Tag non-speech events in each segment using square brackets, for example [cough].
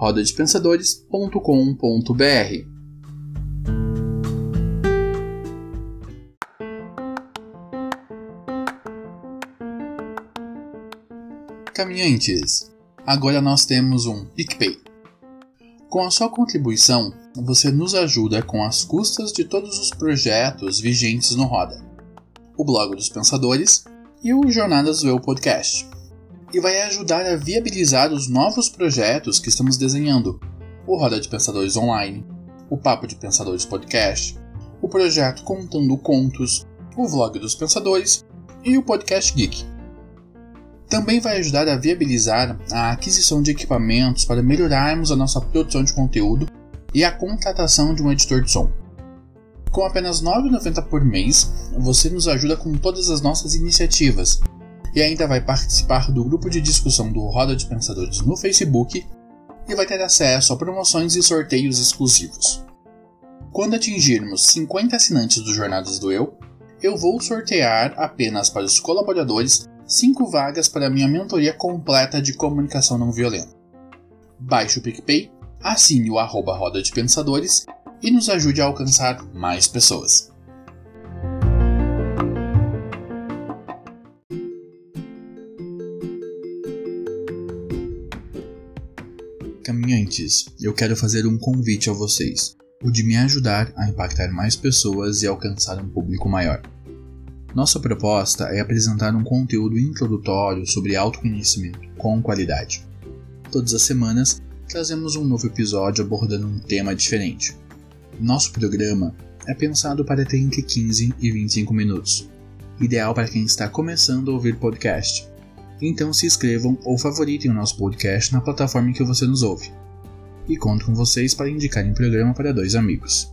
rodadepensadores.com.br. Caminhantes, agora nós temos um PicPay. Com a sua contribuição, você nos ajuda com as custas de todos os projetos vigentes no Roda, o Blog dos Pensadores e o Jornadas do Eu Podcast e vai ajudar a viabilizar os novos projetos que estamos desenhando: o Roda de Pensadores Online, o Papo de Pensadores Podcast, o projeto Contando Contos, o Vlog dos Pensadores e o Podcast Geek. Também vai ajudar a viabilizar a aquisição de equipamentos para melhorarmos a nossa produção de conteúdo e a contratação de um editor de som. Com apenas R$ 9,90 por mês, você nos ajuda com todas as nossas iniciativas e ainda vai participar do grupo de discussão do Roda de Pensadores no Facebook e vai ter acesso a promoções e sorteios exclusivos. Quando atingirmos 50 assinantes do Jornadas do Eu, eu vou sortear apenas para os colaboradores 5 vagas para minha mentoria completa de comunicação não violenta. Baixe o PicPay, assine o arroba Roda de Pensadores e nos ajude a alcançar mais pessoas. Caminhantes, eu quero fazer um convite a vocês, o de me ajudar a impactar mais pessoas e alcançar um público maior. Nossa proposta é apresentar um conteúdo introdutório sobre autoconhecimento com qualidade. Todas as semanas trazemos um novo episódio abordando um tema diferente. Nosso programa é pensado para ter entre 15 e 25 minutos, ideal para quem está começando a ouvir podcast então se inscrevam ou favoritem o nosso podcast na plataforma em que você nos ouve. E conto com vocês para indicarem o programa para dois amigos.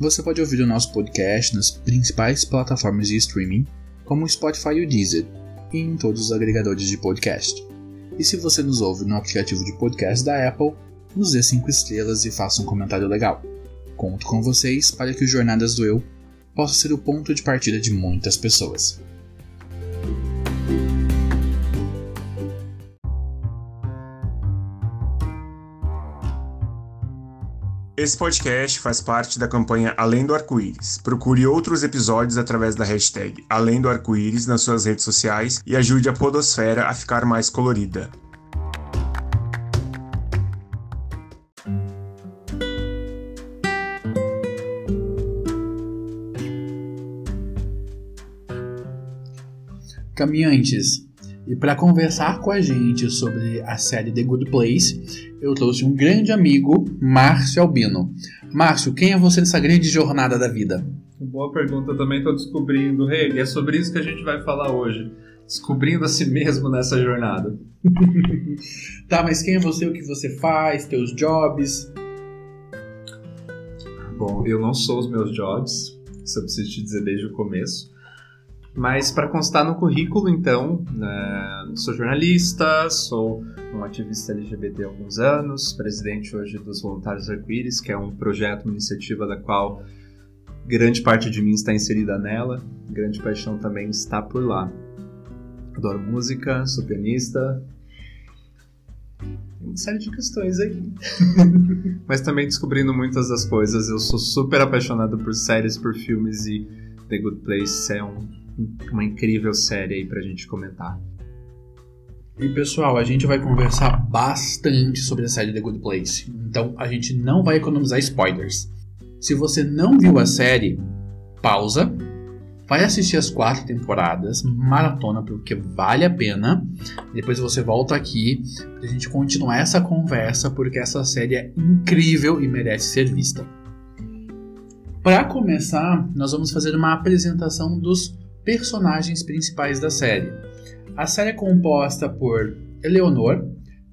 Você pode ouvir o nosso podcast nas principais plataformas de streaming, como o Spotify e o Deezer, e em todos os agregadores de podcast. E se você nos ouve no aplicativo de podcast da Apple, nos dê 5 estrelas e faça um comentário legal. Conto com vocês para que o Jornadas do Eu possa ser o ponto de partida de muitas pessoas. Esse podcast faz parte da campanha Além do Arco-Íris. Procure outros episódios através da hashtag Além do Arco-Íris nas suas redes sociais e ajude a Podosfera a ficar mais colorida. Caminhantes, e para conversar com a gente sobre a série The Good Place, eu trouxe um grande amigo, Márcio Albino. Márcio, quem é você nessa grande jornada da vida? Boa pergunta, também estou descobrindo. Hey, e é sobre isso que a gente vai falar hoje. Descobrindo a si mesmo nessa jornada. [laughs] tá, mas quem é você, o que você faz, teus jobs? Bom, eu não sou os meus jobs, isso eu preciso te dizer desde o começo. Mas para constar no currículo, então, né, sou jornalista, sou um ativista LGBT há alguns anos, presidente hoje dos Voluntários Arco-Íris, que é um projeto, uma iniciativa da qual grande parte de mim está inserida nela, grande paixão também está por lá. Adoro música, sou pianista, tem uma série de questões aí. [laughs] Mas também descobrindo muitas das coisas. Eu sou super apaixonado por séries, por filmes e The Good Place é um uma incrível série aí pra gente comentar. E pessoal, a gente vai conversar bastante sobre a série The Good Place, então a gente não vai economizar spoilers. Se você não viu a série, pausa, vai assistir as quatro temporadas, maratona, porque vale a pena. Depois você volta aqui pra gente continuar essa conversa, porque essa série é incrível e merece ser vista. Para começar, nós vamos fazer uma apresentação dos personagens principais da série. A série é composta por Eleanor,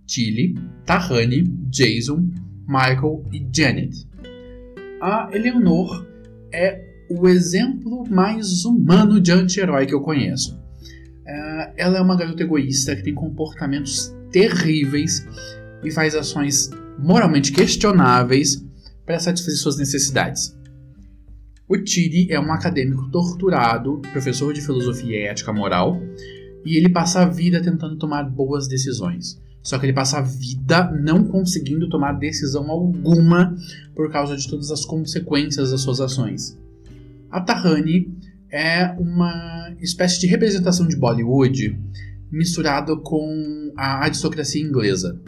Tilly, Tahani, Jason, Michael e Janet. A Eleanor é o exemplo mais humano de anti-herói que eu conheço. É, ela é uma garota egoísta que tem comportamentos terríveis e faz ações moralmente questionáveis para satisfazer suas necessidades. O Tiri é um acadêmico torturado, professor de filosofia e ética moral, e ele passa a vida tentando tomar boas decisões. Só que ele passa a vida não conseguindo tomar decisão alguma por causa de todas as consequências das suas ações. A Tahani é uma espécie de representação de Bollywood misturado com a aristocracia inglesa.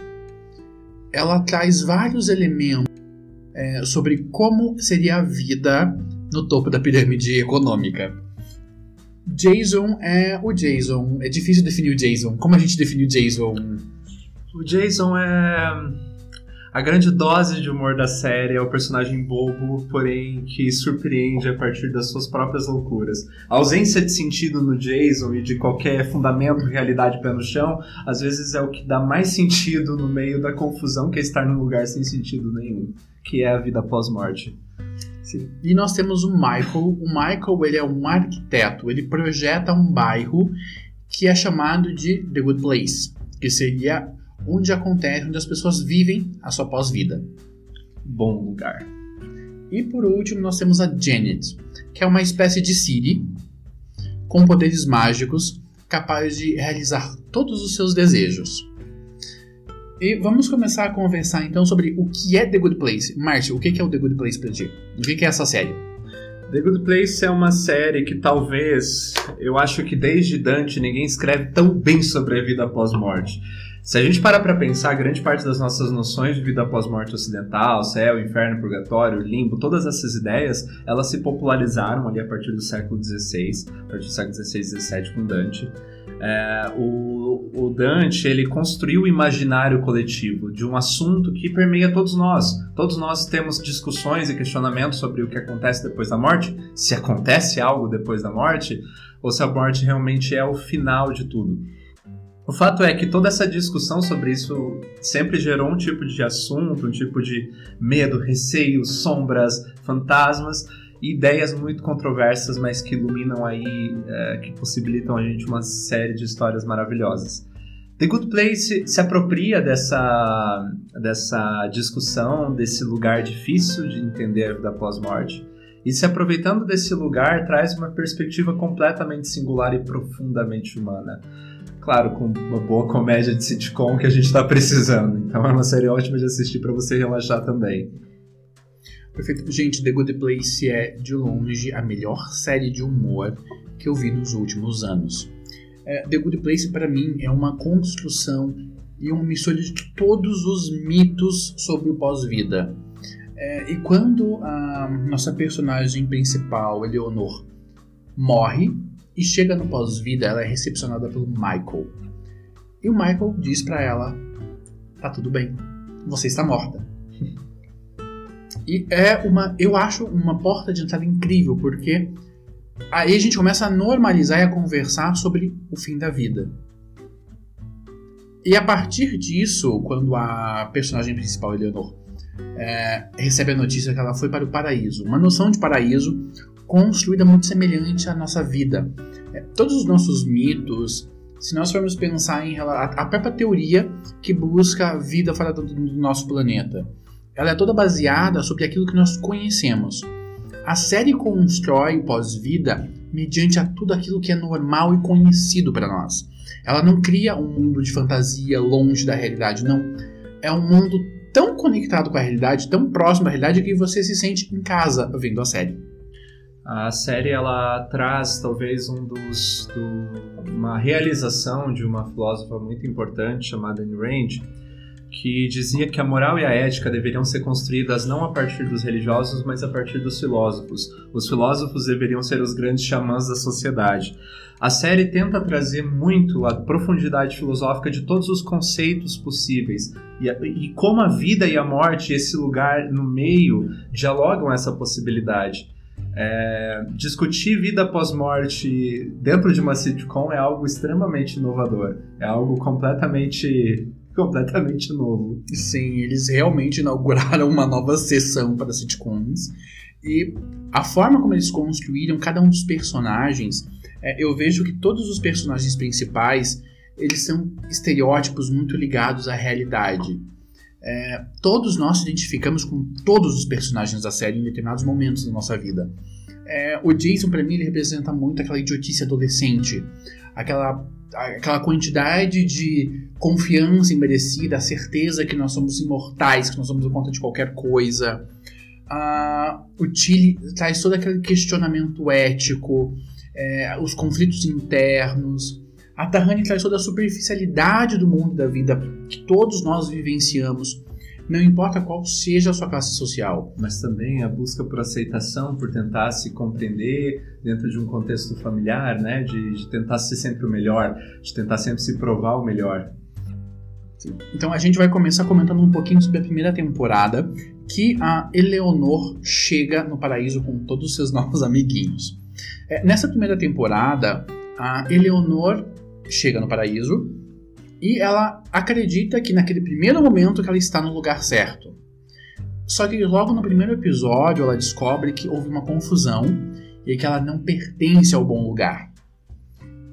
Ela traz vários elementos é, sobre como seria a vida no topo da pirâmide econômica. Jason é o Jason. É difícil definir o Jason. Como a gente define o Jason? O Jason é a grande dose de humor da série é o personagem bobo, porém que surpreende a partir das suas próprias loucuras. A ausência de sentido no Jason e de qualquer fundamento, realidade pé no chão, às vezes é o que dá mais sentido no meio da confusão que é estar num lugar sem sentido nenhum, que é a vida pós-morte. Sim. E nós temos o Michael. O Michael ele é um arquiteto. Ele projeta um bairro que é chamado de The Good Place, que seria onde acontece, onde as pessoas vivem a sua pós-vida. Bom lugar. E por último, nós temos a Janet, que é uma espécie de Siri com poderes mágicos, capaz de realizar todos os seus desejos. E vamos começar a conversar então sobre o que é The Good Place. Márcio, o que é o The Good Place pra ti? O que é essa série? The Good Place é uma série que talvez, eu acho que desde Dante ninguém escreve tão bem sobre a vida após morte. Se a gente parar para pensar, grande parte das nossas noções de vida após morte ocidental, céu, inferno, purgatório, limbo, todas essas ideias, elas se popularizaram ali a partir do século XVI, a partir do século XVI XVII com Dante. É, o, o, Dante ele construiu o imaginário coletivo de um assunto que permeia todos nós. Todos nós temos discussões e questionamentos sobre o que acontece depois da morte, se acontece algo depois da morte, ou se a morte realmente é o final de tudo. O fato é que toda essa discussão sobre isso sempre gerou um tipo de assunto, um tipo de medo, receio, sombras, fantasmas, ideias muito controversas, mas que iluminam aí, é, que possibilitam a gente uma série de histórias maravilhosas. The Good Place se apropria dessa, dessa discussão, desse lugar difícil de entender a vida pós-morte, e se aproveitando desse lugar, traz uma perspectiva completamente singular e profundamente humana claro, com uma boa comédia de sitcom que a gente está precisando. Então é uma série ótima de assistir para você relaxar também. Perfeito. Gente, The Good Place é, de longe, a melhor série de humor que eu vi nos últimos anos. É, The Good Place, para mim, é uma construção e uma mistura de todos os mitos sobre o pós-vida. É, e quando a nossa personagem principal, Eleonor, morre, e chega no pós-vida, ela é recepcionada pelo Michael. E o Michael diz para ela: "Tá tudo bem. Você está morta." [laughs] E é uma, eu acho uma porta de entrada incrível, porque aí a gente começa a normalizar e a conversar sobre o fim da vida. E a partir disso, quando a personagem principal, Eleanor, é, recebe a notícia que ela foi para o paraíso, uma noção de paraíso construída muito semelhante à nossa vida. É, todos os nossos mitos, se nós formos pensar em a própria teoria que busca a vida fora do, do nosso planeta, ela é toda baseada sobre aquilo que nós conhecemos. A série constrói o pós-vida mediante a tudo aquilo que é normal e conhecido para nós. Ela não cria um mundo de fantasia longe da realidade, não. É um mundo tão conectado com a realidade, tão próximo da realidade, que você se sente em casa vendo a série. A série ela traz talvez um dos do, uma realização de uma filósofa muito importante chamada Ayn Rand, que dizia que a moral e a ética deveriam ser construídas não a partir dos religiosos, mas a partir dos filósofos. Os filósofos deveriam ser os grandes xamãs da sociedade. A série tenta trazer muito a profundidade filosófica de todos os conceitos possíveis e, e como a vida e a morte, esse lugar no meio, dialogam essa possibilidade. É, discutir vida após morte dentro de uma sitcom é algo extremamente inovador. É algo completamente [laughs] completamente novo. Sim, eles realmente inauguraram uma nova sessão para sitcoms. E a forma como eles construíram cada um dos personagens, é, eu vejo que todos os personagens principais eles são estereótipos muito ligados à realidade. É, todos nós se identificamos com todos os personagens da série em determinados momentos da nossa vida. É, o Jason, para mim, ele representa muito aquela idiotice adolescente, aquela, aquela quantidade de confiança imerecida, a certeza que nós somos imortais, que nós somos conta de qualquer coisa. Ah, o Tilly traz todo aquele questionamento ético, é, os conflitos internos. A Tahani traz toda a superficialidade do mundo da vida que todos nós vivenciamos, não importa qual seja a sua classe social. Mas também a busca por aceitação, por tentar se compreender dentro de um contexto familiar, né? De, de tentar ser sempre o melhor, de tentar sempre se provar o melhor. Então a gente vai começar comentando um pouquinho sobre a primeira temporada, que a Eleonor chega no paraíso com todos os seus novos amiguinhos. É, nessa primeira temporada, a Eleonor chega no paraíso e ela acredita que naquele primeiro momento que ela está no lugar certo. Só que logo no primeiro episódio ela descobre que houve uma confusão e que ela não pertence ao bom lugar.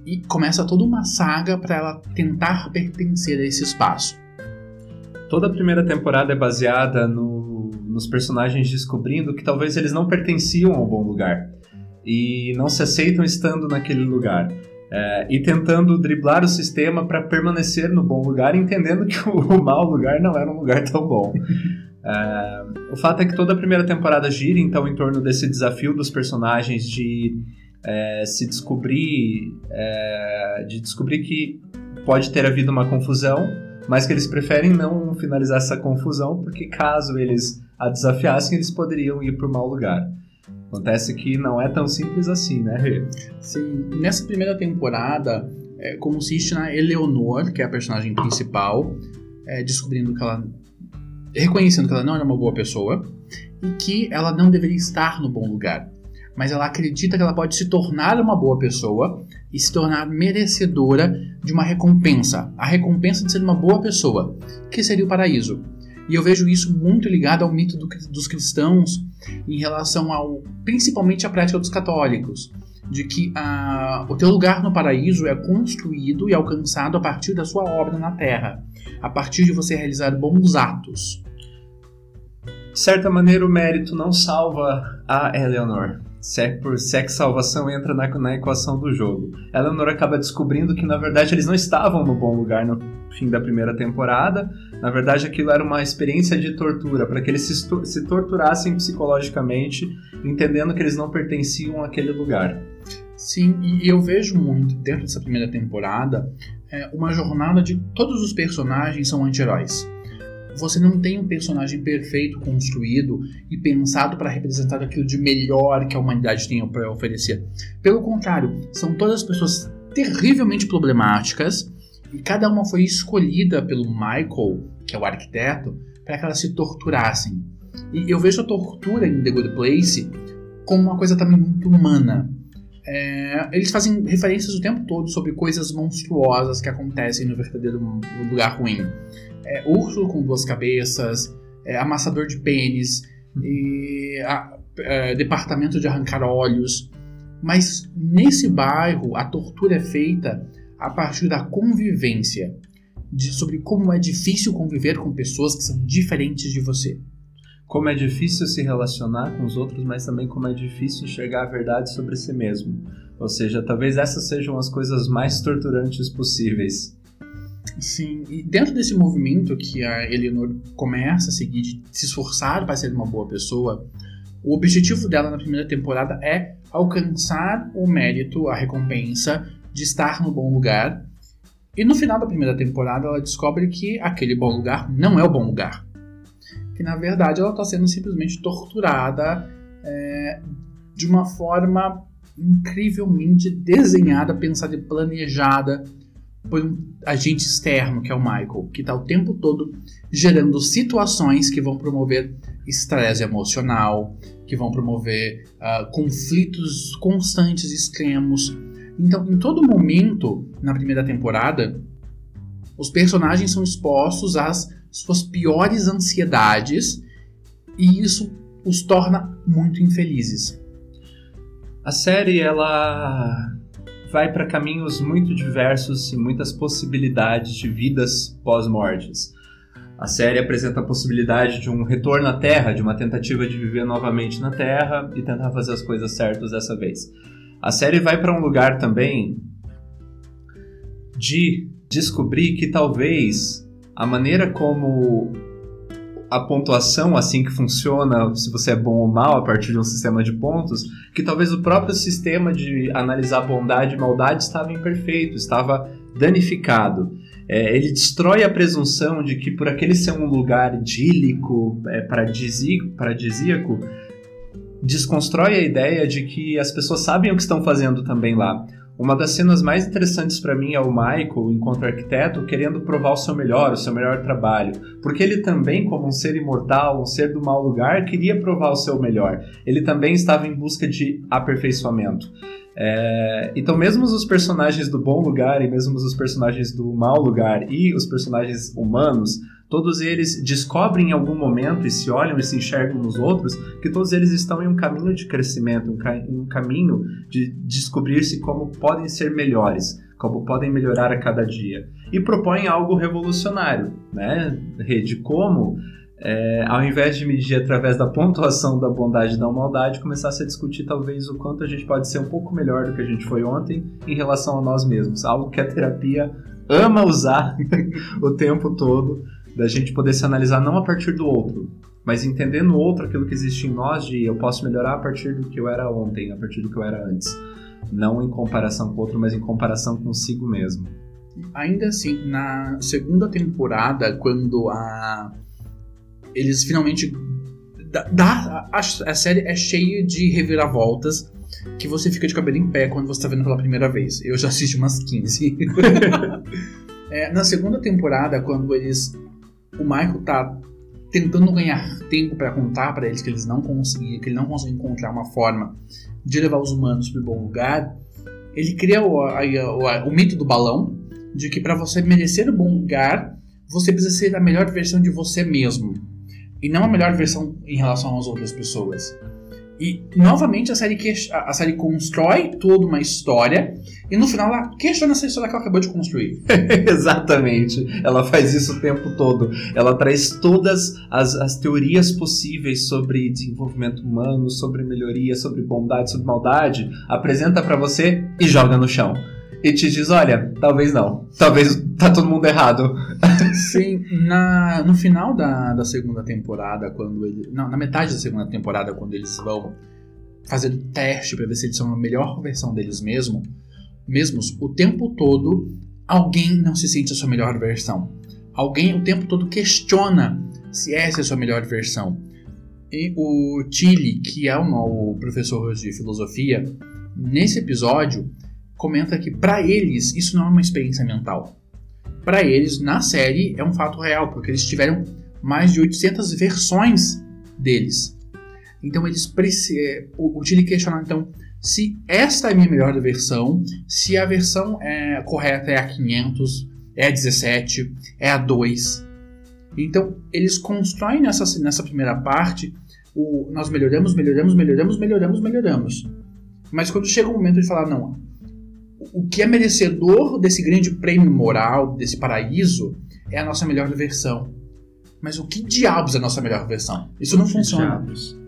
E começa toda uma saga para ela tentar pertencer a esse espaço. Toda a primeira temporada é baseada no, nos personagens descobrindo que talvez eles não pertenciam ao bom lugar e não se aceitam estando naquele lugar. É, e tentando driblar o sistema para permanecer no bom lugar, entendendo que [laughs] o, o mau lugar não era um lugar tão bom. [laughs] É, o fato é que toda a primeira temporada gira então em torno desse desafio dos personagens de é, se descobrir, é, de descobrir que pode ter havido uma confusão, mas que eles preferem não finalizar essa confusão porque caso eles a desafiassem eles poderiam ir para o mau lugar. Acontece que não é tão simples assim, né, Rê? Sim, nessa primeira temporada, é, consiste na Eleonor, que é a personagem principal, é, descobrindo que ela. reconhecendo que ela não era uma boa pessoa e que ela não deveria estar no bom lugar. Mas ela acredita que ela pode se tornar uma boa pessoa e se tornar merecedora de uma recompensa. A recompensa de ser uma boa pessoa, que seria o paraíso. E eu vejo isso muito ligado ao mito do, dos cristãos em relação ao, principalmente à prática dos católicos, de que a, o teu lugar no paraíso é construído e alcançado a partir da sua obra na terra, a partir de você realizar bons atos. De certa maneira, o mérito não salva a Eleanor. Se por, se que salvação entra na, na equação do jogo. Eleanor acaba descobrindo que, na verdade, eles não estavam no bom lugar no fim da primeira temporada. Na verdade, aquilo era uma experiência de tortura, para que eles se, se torturassem psicologicamente, entendendo que eles não pertenciam àquele lugar. Sim, e eu vejo muito, dentro dessa primeira temporada, é, uma jornada de todos os personagens são anti-heróis você não tem um personagem perfeito construído e pensado para representar aquilo de melhor que a humanidade tem para oferecer. Pelo contrário, são todas pessoas terrivelmente problemáticas e cada uma foi escolhida pelo Michael, que é o arquiteto, para que elas se torturassem. E eu vejo a tortura em The Good Place como uma coisa também muito humana. É, eles fazem referências o tempo todo sobre coisas monstruosas que acontecem no verdadeiro lugar ruim é, urso com duas cabeças, é, amassador de pênis, a, é, departamento de arrancar olhos. Mas nesse bairro a tortura é feita a partir da convivência, de, sobre como é difícil conviver com pessoas que são diferentes de você. Como é difícil se relacionar com os outros, mas também como é difícil enxergar a verdade sobre si mesmo. Ou seja, talvez essas sejam as coisas mais torturantes possíveis. Sim, e dentro desse movimento que a Eleanor começa a seguir, de se esforçar para ser uma boa pessoa, o objetivo dela na primeira temporada é alcançar o mérito, a recompensa de estar no bom lugar. E no final da primeira temporada ela descobre que aquele bom lugar não é o bom lugar. Que na verdade ela está sendo simplesmente torturada é, de uma forma incrivelmente desenhada, pensada e planejada por um agente externo, que é o Michael, que está o tempo todo gerando situações que vão promover estresse emocional, que vão promover uh, conflitos constantes, extremos. Então, em todo momento, na primeira temporada, Os personagens são expostos às suas piores ansiedades e isso os torna muito infelizes. A série ela vai para caminhos muito diversos e muitas possibilidades de vidas pós-mortes. A série apresenta a possibilidade de um retorno à Terra, de uma tentativa de viver novamente na Terra e tentar fazer as coisas certas dessa vez. A série vai para um lugar também de descobrir que talvez a maneira como a pontuação assim que funciona, se você é bom ou mal a partir de um sistema de pontos, que talvez o próprio sistema de analisar bondade e maldade estava imperfeito, estava danificado. É, ele destrói a presunção de que por aquele ser um lugar idílico, é, paradisíaco, desconstrói a ideia de que as pessoas sabem o que estão fazendo também lá. Uma das cenas mais interessantes para mim é o Michael, enquanto arquiteto, querendo provar o seu melhor, o seu melhor trabalho. Porque ele também, como um ser imortal, um ser do mau lugar, queria provar o seu melhor. Ele também estava em busca de aperfeiçoamento. É, então, mesmo os personagens do bom lugar e mesmo os personagens do mau lugar e os personagens humanos Todos eles descobrem em algum momento e se olham e se enxergam nos outros que todos eles estão em um caminho de crescimento, um, ca um caminho de descobrir-se como podem ser melhores, como podem melhorar a cada dia. E propõem algo revolucionário, né? De como é, ao invés de medir através da pontuação da bondade e da maldade, começasse a discutir talvez o quanto a gente pode ser um pouco melhor do que a gente foi ontem em relação a nós mesmos. Algo que a terapia ama usar [laughs] o tempo todo da gente poder se analisar não a partir do outro, mas entender no outro aquilo que existe em nós de eu posso melhorar a partir do que eu era ontem, a partir do que eu era antes. Não em comparação com o outro, mas em comparação consigo mesmo. Ainda assim, na segunda temporada, quando a eles finalmente dá, a, a série é cheia de reviravoltas que você fica de cabelo em pé quando você está vendo pela primeira vez. Eu já assisti umas 15. [laughs] [laughs] é, na segunda temporada, quando eles o Michael tá tentando ganhar tempo para contar para eles que eles não conseguiam, que ele não conseguiu encontrar uma forma de levar os humanos para o bom lugar, ele cria o, a, a, o mito do balão, de que para você merecer o bom lugar, você precisa ser a melhor versão de você mesmo, e não a melhor versão em relação às outras pessoas. E novamente a série, que, a série constrói toda uma história e no final ela questiona essa história que ela acabou de construir. [laughs] Exatamente. Ela faz isso o tempo todo. Ela traz todas as, as teorias possíveis sobre desenvolvimento humano, sobre melhoria, sobre bondade, sobre maldade, apresenta para você e joga no chão e te diz: olha, talvez não. Talvez tá todo mundo errado. [laughs] Sim, na, no final da, da segunda temporada, quando ele. Não, na metade da segunda temporada, quando eles vão fazer o teste para ver se eles são a melhor versão deles mesmo, mesmos, o tempo todo alguém não se sente a sua melhor versão. Alguém o tempo todo questiona se essa é a sua melhor versão. E o Tilly, que é o, o professor de filosofia, nesse episódio, comenta que para eles isso não é uma experiência mental. Para eles, na série, é um fato real, porque eles tiveram mais de 800 versões deles. Então eles é, o, o Tilly questiona então se esta é a minha melhor versão, se a versão é, correta é a 500, é a 17, é a 2. Então eles constroem nessa, nessa primeira parte o nós melhoramos, melhoramos, melhoramos, melhoramos, melhoramos. Mas quando chega o momento de falar, não, o que é merecedor desse grande prêmio moral, desse paraíso, é a nossa melhor versão. Mas o que diabos é a nossa melhor versão? Isso não funciona. Diabos.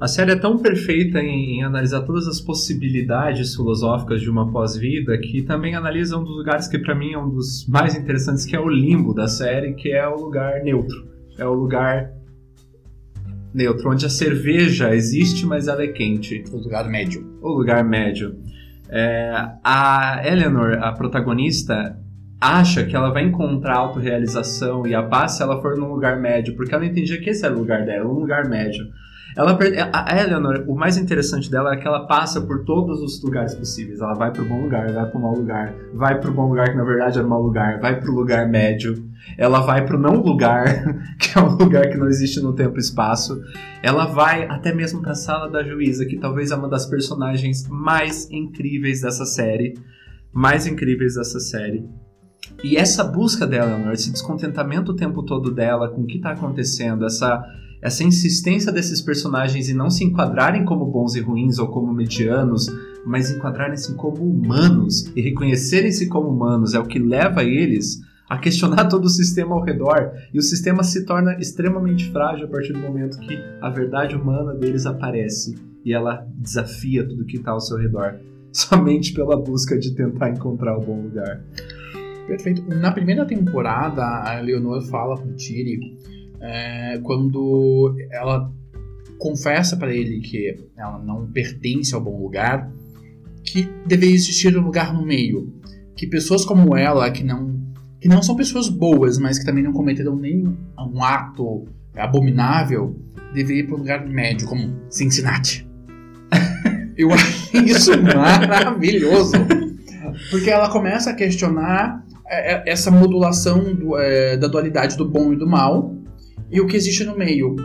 A série é tão perfeita em, em, analisar todas as possibilidades filosóficas de uma pós-vida que também analisa um dos lugares que para mim é um dos mais interessantes, que é o limbo da série, que é o lugar neutro. É o lugar neutro, onde a cerveja existe, mas ela é quente. O lugar médio. O lugar médio. É, a Eleanor, a protagonista, acha que ela vai encontrar autorrealização e a paz se ela for num lugar médio, porque ela entendia que esse era o lugar dela, um lugar médio. Ela, a Eleanor, o mais interessante dela é que ela passa por todos os lugares possíveis. Ela vai para o bom lugar, vai para o mau lugar, vai para o bom lugar que na verdade era o mau lugar, vai para o lugar médio. Ela vai para o não lugar, [laughs] que é um lugar que não existe no tempo e espaço. Ela vai até mesmo para a sala da juíza, que talvez é uma das personagens mais incríveis dessa série, mais incríveis dessa série. E essa busca dela, Eleanor, esse descontentamento o tempo todo dela com o que está acontecendo, essa, essa insistência desses personagens em não se enquadrarem como bons e ruins ou como medianos, mas enquadrarem-se como humanos e reconhecerem-se como humanos é o que leva eles a questionar [laughs] todo o sistema ao redor. E o sistema se torna extremamente frágil a partir do momento que a verdade humana deles aparece e ela desafia tudo que está ao seu redor, [laughs] somente pela busca de tentar encontrar o bom lugar. Perfeito. Na primeira temporada, a Leonor fala pro Tiri é, quando ela confessa para ele que ela não pertence ao bom lugar, que deveria existir um lugar no meio, que pessoas como ela, que não que não são pessoas boas, mas que também não cometeram nenhum um ato abominável, deveria ir para um lugar médio, como Cincinnati. [laughs] Eu achei isso maravilhoso. Porque ela começa a questionar é, é, essa modulação do, é, da dualidade do bom e do mal e o que existe no meio.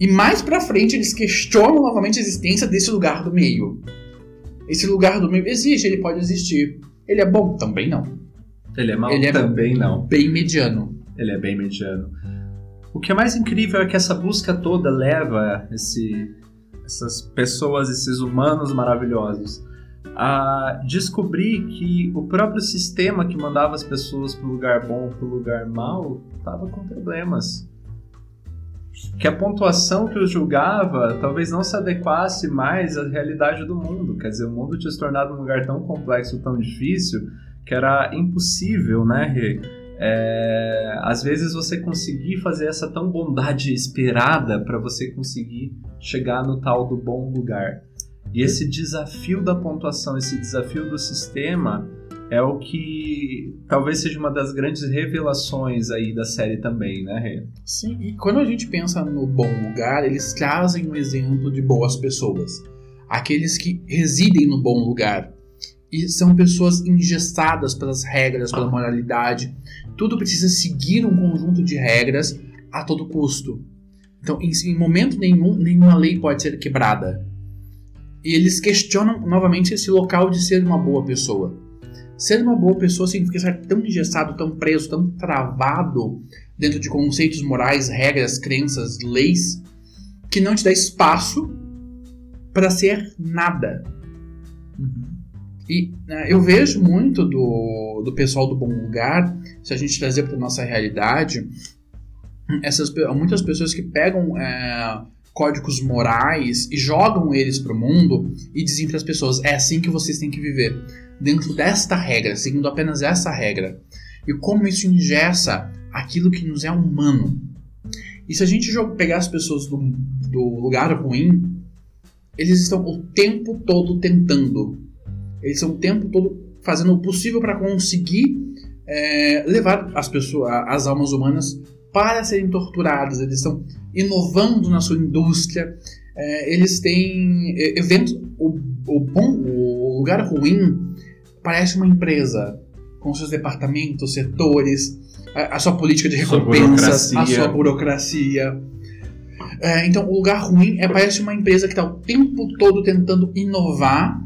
E mais pra frente eles questionam novamente a existência desse lugar do meio. Esse lugar do meio existe, ele pode existir. Ele é bom? Também não. Ele é mal? Ele é também não. Bem mediano. Ele é bem mediano. O que é mais incrível é que essa busca toda leva esse, essas pessoas, esses humanos maravilhosos, a descobrir que o próprio sistema que mandava as pessoas para o lugar bom, para o lugar mal, estava com problemas. Que a pontuação que os julgava talvez não se adequasse mais à realidade do mundo. Quer dizer, o mundo tinha se tornado um lugar tão complexo, tão difícil, que era impossível, né? É, às vezes você conseguir fazer essa tão bondade esperada para você conseguir chegar no tal do bom lugar. E esse desafio da pontuação, esse desafio do sistema é o que talvez seja uma das grandes revelações aí da série também, né, Rê? Sim, e quando a gente pensa no bom lugar, eles trazem um exemplo de boas pessoas. Aqueles que residem no bom lugar e são pessoas engessadas pelas regras, pela moralidade. Tudo precisa seguir um conjunto de regras a todo custo. Então, em, em momento nenhum, nenhuma lei pode ser quebrada. E eles questionam novamente esse local de ser uma boa pessoa. Ser uma boa pessoa significa estar tão engessado, tão preso, tão travado dentro de conceitos morais, regras, crenças, leis, que não te dá espaço para ser nada. E né, eu vejo muito do, do pessoal do Bom Lugar, se a gente trazer para nossa realidade, essas, muitas pessoas que pegam é, códigos morais e jogam eles para o mundo e dizem para as pessoas: é assim que vocês têm que viver, dentro desta regra, seguindo apenas essa regra. E como isso ingessa aquilo que nos é humano. E se a gente pegar as pessoas do, do lugar ruim, eles estão o tempo todo tentando eles estão o tempo todo fazendo o possível para conseguir é, levar as pessoas, as almas humanas para serem torturadas. Eles estão inovando na sua indústria. É, eles têm é, eventos. O, o, bom, o lugar ruim parece uma empresa com seus departamentos, setores, a, a sua política de recompensas, a sua burocracia. É, então, o lugar ruim é parece uma empresa que está o tempo todo tentando inovar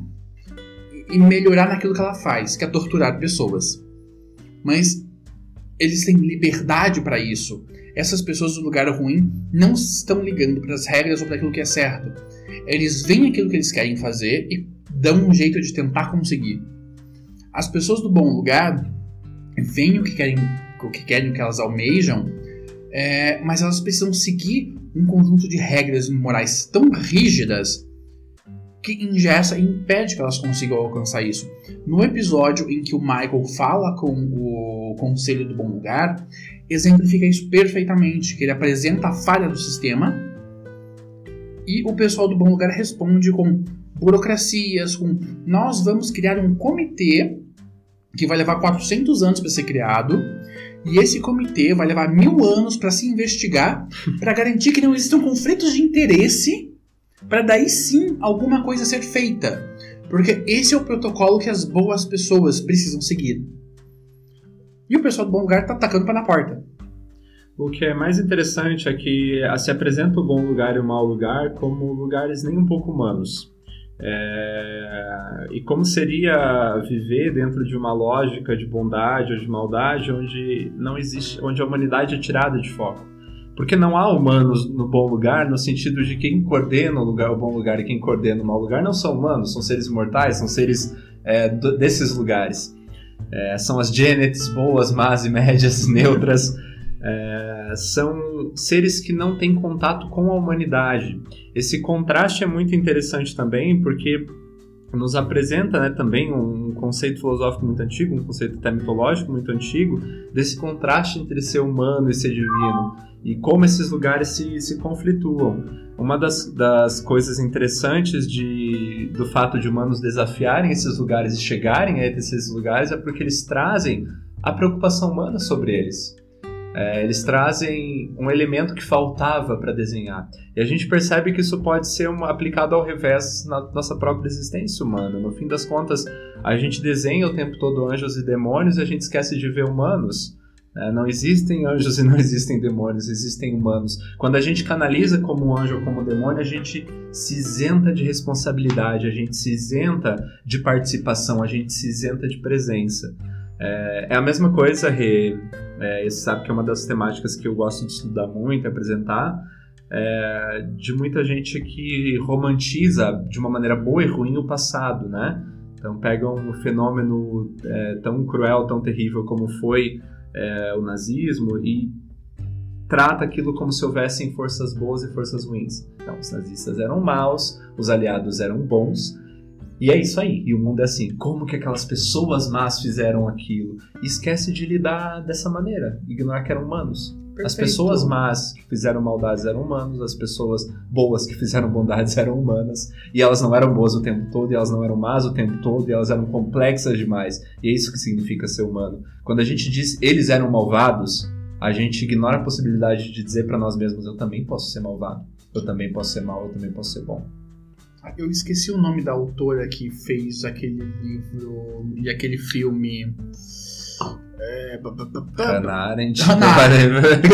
e melhorar naquilo que ela faz, que é torturar pessoas. Mas eles têm liberdade para isso. Essas pessoas do lugar ruim não estão ligando para as regras ou para aquilo que é certo. Eles veem aquilo que eles querem fazer e dão um jeito de tentar conseguir. As pessoas do bom lugar veem o que querem, o que querem, o que elas almejam, é, mas elas precisam seguir um conjunto de regras morais tão rígidas que ingessa e impede que elas consigam alcançar isso. No episódio em que o Michael fala com o Conselho do Bom Lugar, exemplifica isso perfeitamente, que ele apresenta a falha do sistema e o pessoal do Bom Lugar responde com burocracias, com nós vamos criar um comitê que vai levar 400 anos para ser criado e esse comitê vai levar mil anos para se investigar para garantir que não existam conflitos de interesse para daí sim alguma coisa ser feita. Porque esse é o protocolo que as boas pessoas precisam seguir. E o pessoal do bom lugar tá atacando para na porta. O que é mais interessante é que se apresenta o bom lugar e o mau lugar como lugares nem um pouco humanos. É... E como seria viver dentro de uma lógica de bondade ou de maldade onde não existe, onde a humanidade é tirada de foco? Porque não há humanos no bom lugar, no sentido de quem coordena o, lugar, o bom lugar e quem coordena o mau lugar não são humanos, são seres mortais, são seres é, desses lugares. É, são as Janets boas, más e médias, [laughs] neutras. É, são seres que não têm contato com a humanidade. Esse contraste é muito interessante também, porque nos apresenta né, também um conceito filosófico muito antigo, um conceito até mitológico muito antigo, desse contraste entre ser humano e ser divino e como esses lugares se, se conflituam. Uma das, das coisas interessantes de, do fato de humanos desafiarem esses lugares e chegarem a esses lugares é porque eles trazem a preocupação humana sobre eles. É, eles trazem um elemento que faltava para desenhar. E a gente percebe que isso pode ser aplicado ao revés na nossa própria existência humana. No fim das contas, a gente desenha o tempo todo anjos e demônios e a gente esquece de ver humanos. É, não existem anjos [laughs] e não existem demônios, existem humanos. Quando a gente canaliza como anjo ou como demônio, a gente se isenta de responsabilidade, a gente se isenta de participação, a gente se isenta de presença. É, é a mesma coisa, Rê. É, você sabe que é uma das temáticas que eu gosto de estudar muito, apresentar. É, de muita gente que romantiza de uma maneira boa e ruim o passado, né? Então pega um fenômeno é, tão cruel, tão terrível como foi é, o nazismo e trata aquilo como se houvessem forças boas e forças ruins. Então, os nazistas eram maus, os aliados eram bons, e é isso aí. E o mundo é assim. Como que aquelas pessoas más fizeram aquilo? E esquece de lidar dessa maneira. Ignorar que eram humanos. Perfeito. As pessoas más que fizeram maldades eram humanos, as pessoas boas que fizeram bondades [laughs] eram humanas, e elas não eram boas o tempo todo, e elas não eram más o tempo todo, e elas eram complexas demais. E é isso que significa ser humano. Quando a gente diz eles eram malvados, a gente ignora a possibilidade de dizer para nós mesmos: eu também posso ser malvado, eu também posso ser mal, eu também posso ser bom. Eu esqueci o nome da autora que fez aquele livro e aquele filme. É, Hannah Arendt. Hannah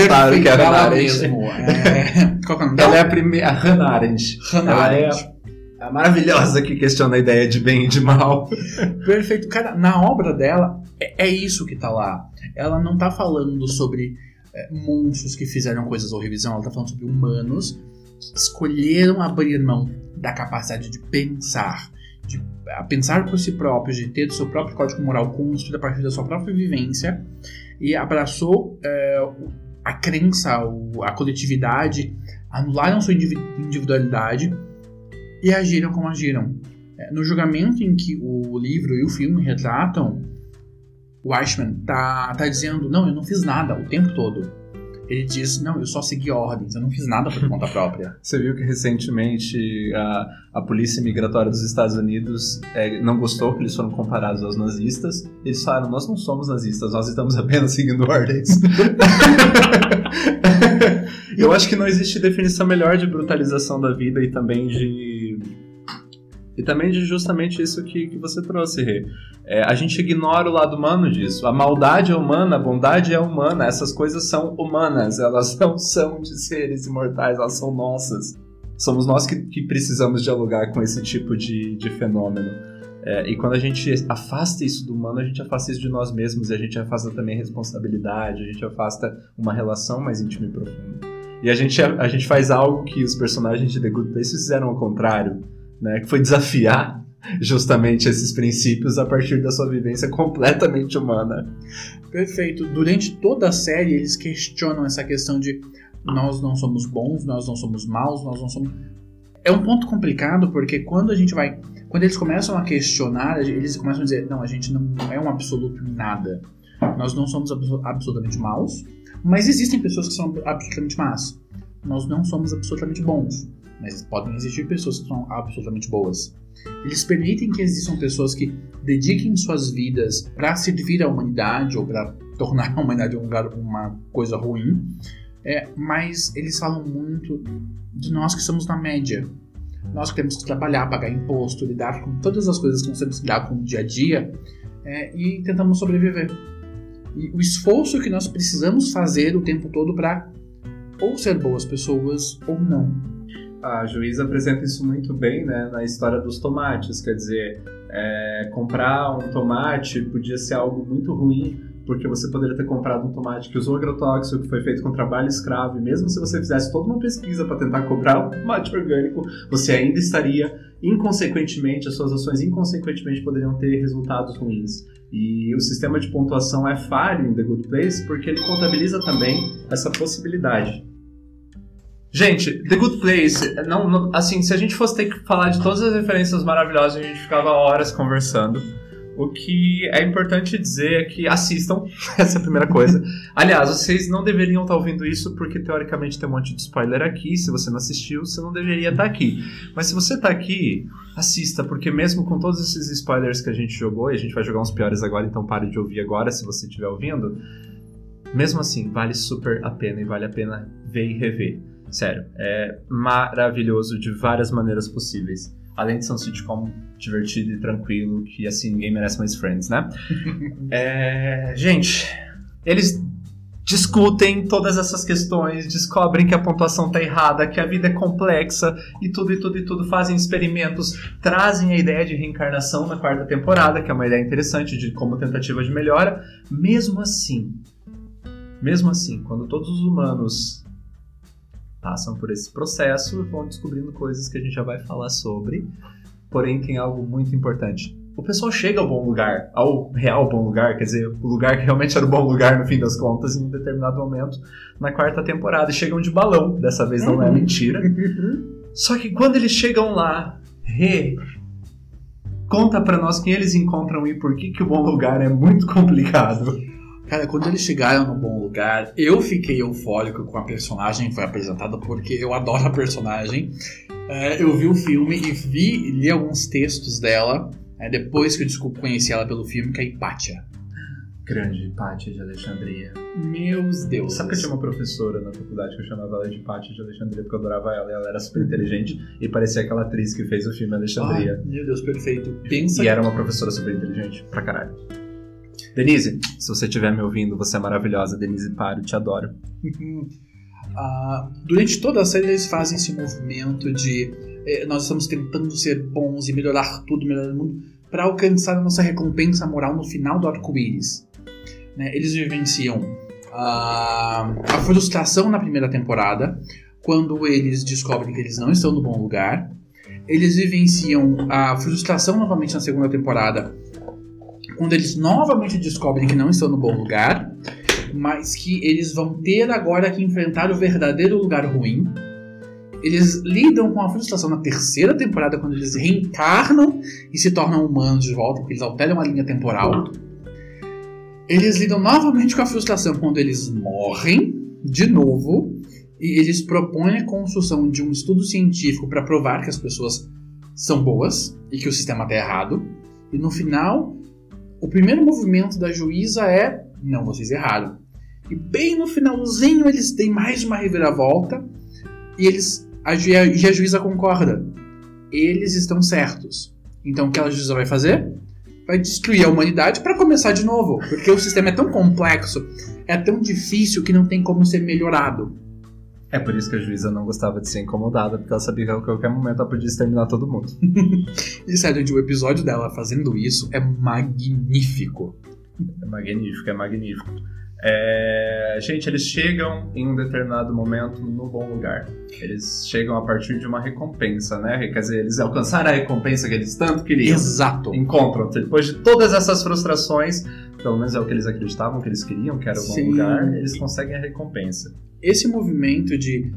Claro que é Hannah Arendt. É... [laughs] Qual é o nome dela? Ela é a primeira. A Hannah Arendt. Hannah Ela Arendt. É a maravilhosa que questiona a ideia de bem e de mal. [laughs] Perfeito. Cara, na obra dela, é, é isso que tá lá. Ela não tá falando sobre é, monstros que fizeram coisas horríveis, não. Ela tá falando sobre humanos que escolheram abrir mão da capacidade de pensar, de pensar por si próprio, de ter o seu próprio código moral construído a partir da sua própria vivência e abraçou é, a crença, a coletividade, anularam sua individualidade e agiram como agiram. É, no julgamento em que o livro e o filme retratam, o Eichmann tá, tá dizendo: Não, eu não fiz nada o tempo todo ele diz: Não, eu só segui ordens, eu não fiz nada por conta própria. [laughs] Você viu que recentemente a, a Polícia Migratória dos Estados Unidos é, não gostou que eles foram comparados aos nazistas. Eles falaram: Nós não somos nazistas, nós estamos apenas seguindo ordens. [laughs] eu acho que não existe definição melhor de brutalização da vida e também de e também de justamente isso que, que você trouxe, Rê. É, a gente ignora o lado humano disso. A maldade é humana, a bondade é humana, essas coisas são humanas, elas [laughs] não são de seres imortais, elas são nossas. Somos nós que, que precisamos dialogar com esse tipo de, de fenômeno. É, e quando a gente afasta isso do humano, a gente afasta isso de nós mesmos, e a gente afasta também a responsabilidade, a gente afasta uma relação mais íntima e profunda. E a gente, a, a gente faz algo que os personagens de The Good Place fizeram ao contrário né, que foi desafiar justamente esses princípios a partir da sua vivência completamente humana. Perfeito. Durante toda a série eles questionam essa questão de nós não somos bons, nós não somos maus, nós não somos. É um ponto complicado porque quando a gente vai, quando eles começam a questionar, eles começam a dizer não, a gente não é um absoluto nada. Nós não somos absolutamente maus, mas existem pessoas que são absolutamente más. Nós não somos absolutamente bons mas podem existir pessoas que são absolutamente boas. Eles permitem que existam pessoas que dediquem suas vidas para servir a humanidade ou para [laughs] tornar a humanidade um lugar uma coisa ruim, é, mas eles falam muito de nós que estamos na média. Nós que temos que trabalhar, pagar imposto, lidar com todas as coisas que nós temos que lidar com o dia a dia é, e tentamos sobreviver. E o esforço que nós precisamos fazer o tempo todo para ou ser boas pessoas ou não. A juíza apresenta isso muito bem né, na história dos tomates. Quer dizer, é, comprar um tomate podia ser algo muito ruim, porque você poderia ter comprado um tomate que usou agrotóxico, que foi feito com trabalho escravo, e mesmo se você fizesse toda uma pesquisa para tentar comprar um tomate orgânico, você ainda estaria, inconsequentemente, as suas ações inconsequentemente poderiam ter resultados ruins. E o sistema de pontuação é falho em The Good Place porque ele contabiliza também essa possibilidade. Gente, The Good Place, não, não, assim, se a gente fosse ter que falar de todas as referências maravilhosas, a gente ficava horas conversando. O que é importante dizer é que assistam, [laughs] essa é a primeira coisa. Aliás, vocês não deveriam estar ouvindo isso porque teoricamente tem um monte de spoiler aqui. Se você não assistiu, você não deveria estar aqui. Mas se você está aqui, assista, porque mesmo com todos esses spoilers que a gente jogou, e a gente vai jogar uns piores agora, então pare de ouvir agora se você estiver ouvindo. Mesmo assim, vale super a pena e vale a pena ver e rever. Sério, é maravilhoso de várias maneiras possíveis. Além de ser um sitcom divertido e tranquilo, que assim ninguém merece mais Friends, né? [laughs] é, gente, eles discutem todas essas questões, descobrem que a pontuação tá errada, que a vida é complexa e tudo e tudo e tudo, fazem experimentos, trazem a ideia de reencarnação na quarta temporada, que é uma ideia interessante de como tentativa de melhora. Mesmo assim, mesmo assim, quando todos os humanos passam por esse processo e vão descobrindo coisas que a gente já vai falar sobre. Porém, tem algo muito importante. O pessoal chega ao bom lugar, ao real bom lugar, quer dizer, o lugar que realmente era o bom lugar no fim das contas, em um determinado momento, na quarta temporada. E chegam de balão, dessa vez não é uhum. mentira. Só que quando eles chegam lá, Rê, conta para nós quem eles encontram e por que, que o bom lugar é muito complicado. Cara, quando eles chegaram no bom lugar, eu fiquei eufórico com a personagem que foi apresentada, porque eu adoro a personagem. É, eu vi o filme e vi, li alguns textos dela, é, depois que eu desculpa conheci ela pelo filme, que é Hipátia. Grande Hipátia de Alexandria. Meus Deus. Sabe que eu tinha uma professora na faculdade que eu chamava ela de Hipátia de Alexandria porque eu adorava ela e ela era super inteligente e parecia aquela atriz que fez o filme Alexandria. Ah, meu Deus, perfeito. Pensa e era uma professora super inteligente, pra caralho. Denise, se você estiver me ouvindo, você é maravilhosa. Denise Paro, te adoro. uh, [laughs] durante toda a série eles fazem esse movimento de eh, nós estamos tentando ser bons e melhorar tudo, melhorar o mundo, para alcançar a nossa recompensa moral no final do arco-íris. Né? Eles vivenciam uh, a frustração na primeira temporada, quando eles descobrem que eles não estão no bom lugar. Eles vivenciam a frustração novamente na segunda temporada, quando eles novamente descobrem que não estão no bom lugar, mas que eles vão ter agora que enfrentar o verdadeiro lugar ruim. Eles lidam com a frustração na terceira temporada, quando eles reencarnam e se tornam humanos de volta, porque eles alteram a linha temporal. Eles lidam novamente com a frustração quando eles morrem, de novo, e eles propõem a construção de um estudo científico para provar que as pessoas são boas e que o sistema está errado. E no final, o primeiro movimento da juíza é: não, vocês erraram. E bem no finalzinho eles têm mais uma reviravolta e eles a, e a juíza concorda. Eles estão certos. Então o que a juíza vai fazer? Vai destruir a humanidade para começar de novo, porque o sistema é tão complexo, é tão difícil que não tem como ser melhorado. É por isso que a juíza não gostava de ser incomodada, porque ela sabia que a qualquer momento ela podia exterminar todo mundo. [laughs] e sério, o episódio dela fazendo isso é magnífico. É magnífico, é magnífico. É... Gente, eles chegam em um determinado momento no bom lugar. Eles chegam a partir de uma recompensa, né? Quer dizer, eles alcançaram a recompensa que eles tanto queriam. Exato. Encontram. Depois de todas essas frustrações, pelo menos é o que eles acreditavam que eles queriam, que era o bom Sim. lugar, eles conseguem a recompensa esse movimento de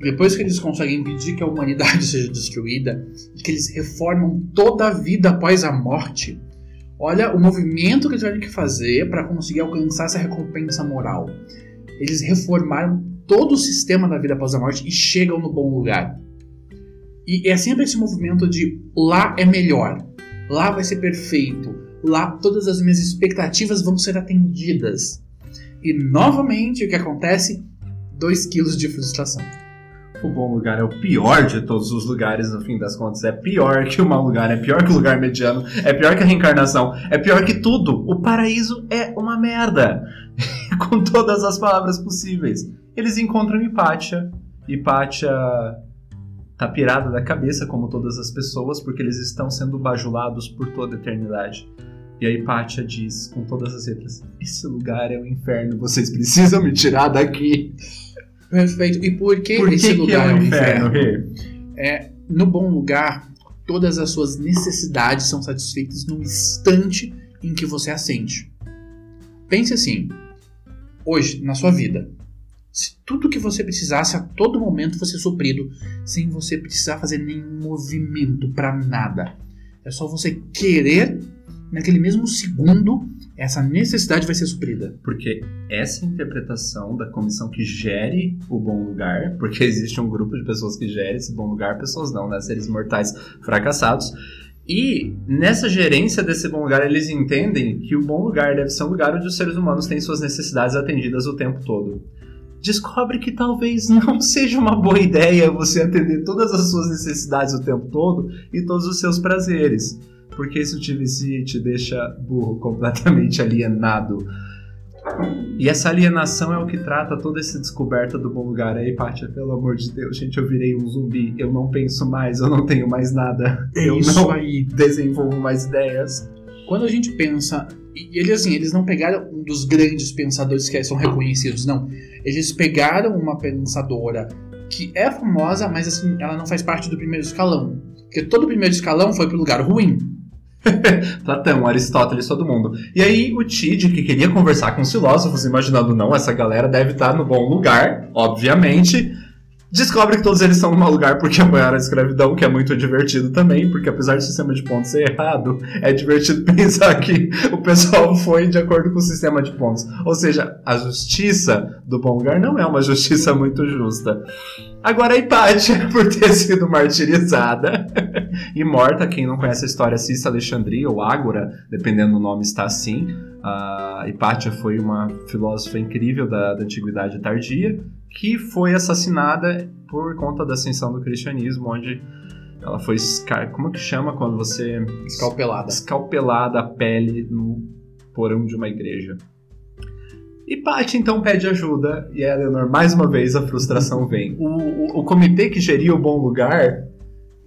depois que eles conseguem impedir que a humanidade [laughs] seja destruída, que eles reformam toda a vida após a morte. Olha o movimento que eles tiveram que fazer para conseguir alcançar essa recompensa moral. Eles reformaram todo o sistema da vida após a morte e chegam no bom lugar. E é sempre esse movimento de lá é melhor, lá vai ser perfeito, lá todas as minhas expectativas vão ser atendidas. E novamente o que acontece? 2 quilos de frustração. O bom lugar é o pior de todos os lugares, no fim das contas. É pior que o mau lugar, é pior que o lugar mediano, é pior que a reencarnação, é pior que tudo. O paraíso é uma merda. [laughs] Com todas as palavras possíveis. Eles encontram Hipátia. Hipátia tá pirado da cabeça, como todas as pessoas, porque eles estão sendo bajulados por toda a eternidade. E aí Pátia diz com todas as letras: Esse lugar é o inferno, vocês precisam me tirar daqui. Perfeito. E por que Por que esse que lugar é é o o inferno, inferno? É, no bom lugar, todas as suas necessidades são satisfeitas no instante em que você assente. Pense assim: hoje, na sua vida, se tudo que você precisasse a todo momento fosse suprido, sem você precisar fazer nenhum movimento para nada, é só você querer, naquele mesmo segundo, essa necessidade vai ser suprida. Porque essa interpretação da comissão que gere o bom lugar, porque [laughs] existe um grupo de pessoas que gere esse bom lugar, pessoas não, né? Seres mortais fracassados. E nessa gerência desse bom lugar, eles entendem que o bom lugar deve ser um lugar onde os seres humanos têm suas necessidades atendidas o tempo todo. Descobre que talvez [laughs] não seja uma boa ideia você atender todas as suas necessidades o tempo todo e todos os seus prazeres. Porque isso te vicia e te deixa burro, completamente [laughs] alienado. E essa alienação é o que trata toda essa descoberta do bom lugar. Aí, Pátia, pelo amor de Deus, gente, eu virei um zumbi. Eu não penso mais, eu não tenho mais nada. É eu não aí. desenvolvo mais ideias. Quando a gente pensa, e eles assim, eles não pegaram um dos grandes pensadores que são reconhecidos, não. Eles pegaram uma pensadora que é famosa, mas assim, ela não faz parte do primeiro escalão. Porque todo o primeiro escalão foi pro lugar ruim. [laughs] Platão, Aristóteles, todo mundo. E aí o Tid, que queria conversar com os filósofos, imaginando, não, essa galera deve estar no bom lugar, obviamente, descobre que todos eles estão no mau lugar porque apoiaram a escravidão, que é muito divertido também, porque apesar do sistema de pontos ser errado, é divertido [laughs] pensar que o pessoal foi de acordo com o sistema de pontos. Ou seja, a justiça do bom lugar não é uma justiça muito justa. Agora a Hipátia, [laughs] por ter sido martirizada [laughs] e morta, quem não conhece a história, assista Alexandria ou Ágora, dependendo do nome, está assim. A Hipátia foi uma filósofa incrível da, da Antiguidade Tardia, que foi assassinada por conta da ascensão do cristianismo, onde ela foi. Como que chama quando você. Escalpelada. escalpelada a pele no porão de uma igreja. E Paty então pede ajuda, e a Eleanor, mais uma vez, a frustração vem. O, o, o comitê que geria o bom lugar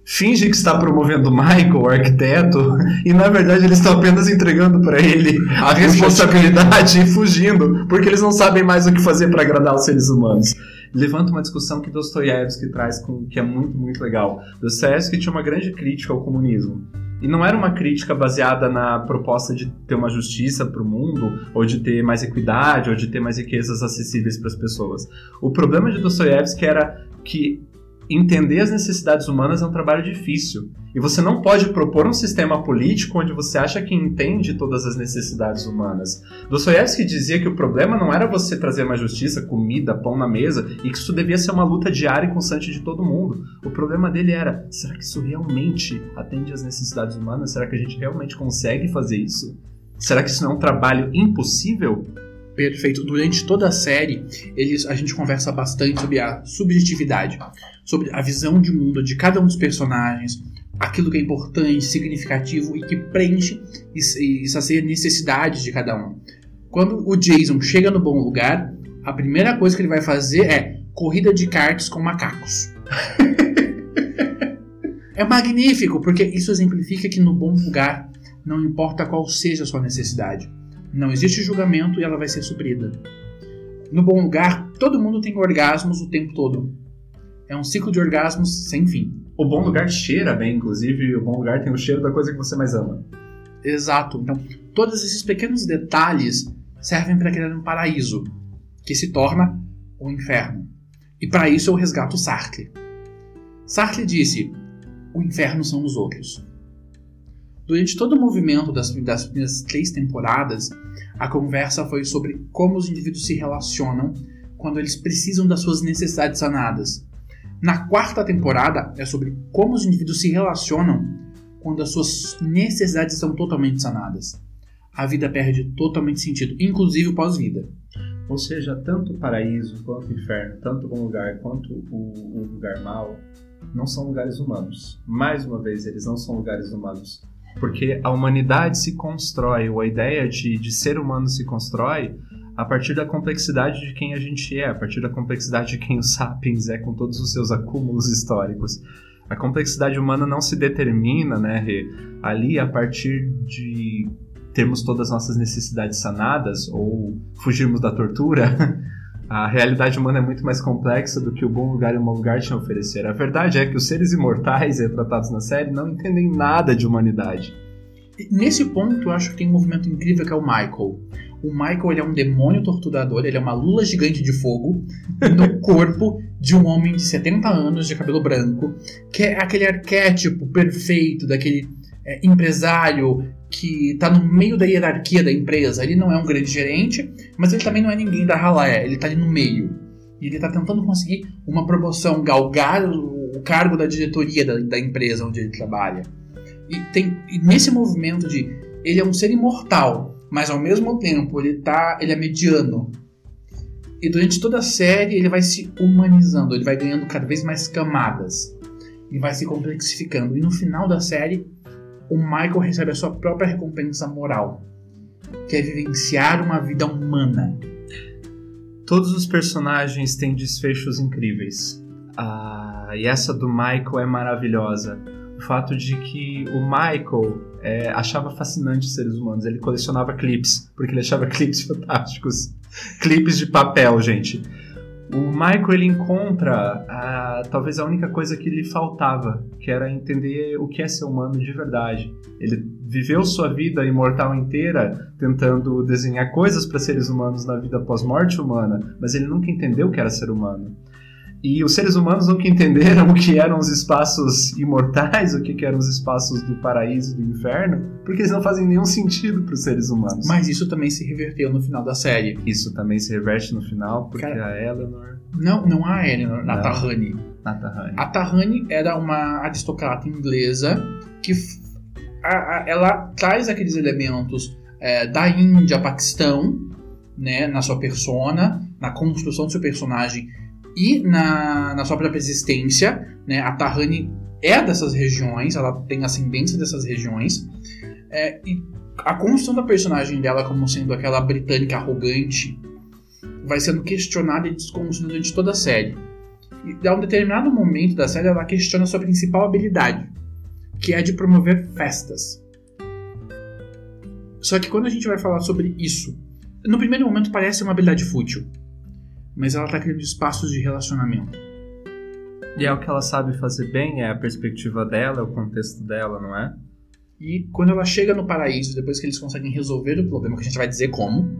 finge que está promovendo Michael, o arquiteto, e na verdade eles estão apenas entregando para ele a responsabilidade e fugindo, porque eles não sabem mais o que fazer para agradar os seres humanos. Levanta uma discussão que Dostoiévski traz, com, que é muito, muito legal. Dostoiévski tinha uma grande crítica ao comunismo. E não era uma crítica baseada na proposta de ter uma justiça para o mundo, ou de ter mais equidade, ou de ter mais riquezas acessíveis para as pessoas. O problema de Dostoiévski era que entender as necessidades humanas é um trabalho difícil. E você não pode propor um sistema político onde você acha que entende todas as necessidades humanas. Dostoiévski dizia que o problema não era você trazer mais justiça, comida, pão na mesa, e que isso devia ser uma luta diária e constante de todo mundo. O problema dele era: será que isso realmente atende às necessidades humanas? Será que a gente realmente consegue fazer isso? Será que isso não é um trabalho impossível? Perfeito. Durante toda a série, eles, a gente conversa bastante sobre a subjetividade, sobre a visão de mundo de cada um dos personagens, aquilo que é importante, significativo e que preenche e, e sacia necessidades de cada um. Quando o Jason chega no bom lugar, a primeira coisa que ele vai fazer é corrida de karts com macacos. [laughs] é magnífico, porque isso exemplifica que no bom lugar, não importa qual seja a sua necessidade, não existe julgamento e ela vai ser suprida. No bom lugar, todo mundo tem orgasmos o tempo todo. É um ciclo de orgasmos sem fim. O bom lugar cheira bem, inclusive, o bom lugar tem o cheiro da coisa que você mais ama. Exato. Então, todos esses pequenos detalhes servem para criar um paraíso, que se torna o inferno. E para isso eu resgato Sartre. Sartre disse: o inferno são os outros. Durante todo o movimento das, das primeiras três temporadas, a conversa foi sobre como os indivíduos se relacionam quando eles precisam das suas necessidades sanadas. Na quarta temporada é sobre como os indivíduos se relacionam quando as suas necessidades são totalmente sanadas. A vida perde totalmente sentido, inclusive o pós-vida. Ou seja, tanto o paraíso quanto o inferno, tanto o bom lugar quanto o, o lugar mau, não são lugares humanos. Mais uma vez, eles não são lugares humanos. Porque a humanidade se constrói, ou a ideia de, de ser humano se constrói a partir da complexidade de quem a gente é, a partir da complexidade de quem o Sapiens é com todos os seus acúmulos históricos. A complexidade humana não se determina, né, Rê, ali a partir de termos todas as nossas necessidades sanadas ou fugirmos da tortura. [laughs] A realidade humana é muito mais complexa do que o bom lugar e o mau lugar a oferecer. A verdade é que os seres imortais retratados na série não entendem nada de humanidade. Nesse ponto, eu acho que tem um movimento incrível que é o Michael. O Michael ele é um demônio torturador, ele é uma lula gigante de fogo no [laughs] corpo de um homem de 70 anos de cabelo branco, que é aquele arquétipo perfeito daquele é, empresário que está no meio da hierarquia da empresa. Ele não é um grande gerente, mas ele também não é ninguém da ralé, ele está ali no meio. E ele está tentando conseguir uma promoção, galgar o, o cargo da diretoria da, da, empresa onde ele trabalha. E, tem, e nesse movimento de ele é um ser imortal, mas ao mesmo tempo ele tá, ele é mediano. E durante toda a série ele vai se humanizando, ele vai ganhando cada vez mais camadas e vai se complexificando. E no final da série o Michael recebe a sua própria recompensa moral, que é vivenciar uma vida humana. Todos os personagens têm desfechos incríveis. Ah, e essa do Michael é maravilhosa. O fato de que o Michael é, achava fascinante os seres humanos. Ele colecionava clipes, porque ele achava [laughs] clipes fantásticos. clipes de papel, gente. O Michael ele encontra a, talvez a única coisa que lhe faltava, que era entender o que é ser humano de verdade. Ele viveu sua vida imortal inteira tentando desenhar coisas para seres humanos na vida pós-morte humana, mas ele nunca entendeu o que era ser humano. E os seres humanos nunca entenderam [laughs] o que eram os espaços imortais, o que eram os espaços do paraíso e do inferno, porque eles não fazem nenhum sentido para os seres humanos. Mas isso também se reverteu no final da série. Isso também se reverte no final, porque Cara, a Eleanor. Não, não a Eleanor, a Tahani. A Tahani. A Tahani era uma aristocrata inglesa que a, a, ela traz aqueles elementos é, da Índia, Paquistão, né, na sua persona, na construção do seu personagem e na, na sua própria existência. Né? A Tahani é dessas regiões, ela tem ascendência dessas regiões. É, e a construção da personagem dela como sendo aquela britânica arrogante vai sendo questionada e desconstruída durante toda a série. E a um determinado momento da série ela questiona sua principal habilidade, que é de promover festas. Só que quando a gente vai falar sobre isso, no primeiro momento parece uma habilidade fútil mas ela está criando espaços de relacionamento. E é o que ela sabe fazer bem, é a perspectiva dela, é o contexto dela, não é? E quando ela chega no paraíso, depois que eles conseguem resolver o problema, que a gente vai dizer como,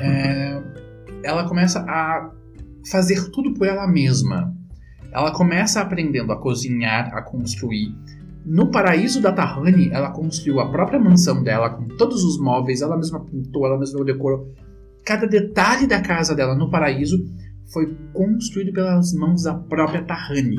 é, [laughs] ela começa a fazer tudo por ela mesma. Ela começa aprendendo a cozinhar, a construir. No paraíso da Tahani, ela construiu a própria mansão dela com todos os móveis, ela mesma pintou, ela mesma decorou. Cada detalhe da casa dela no paraíso foi construído pelas mãos da própria Tahani.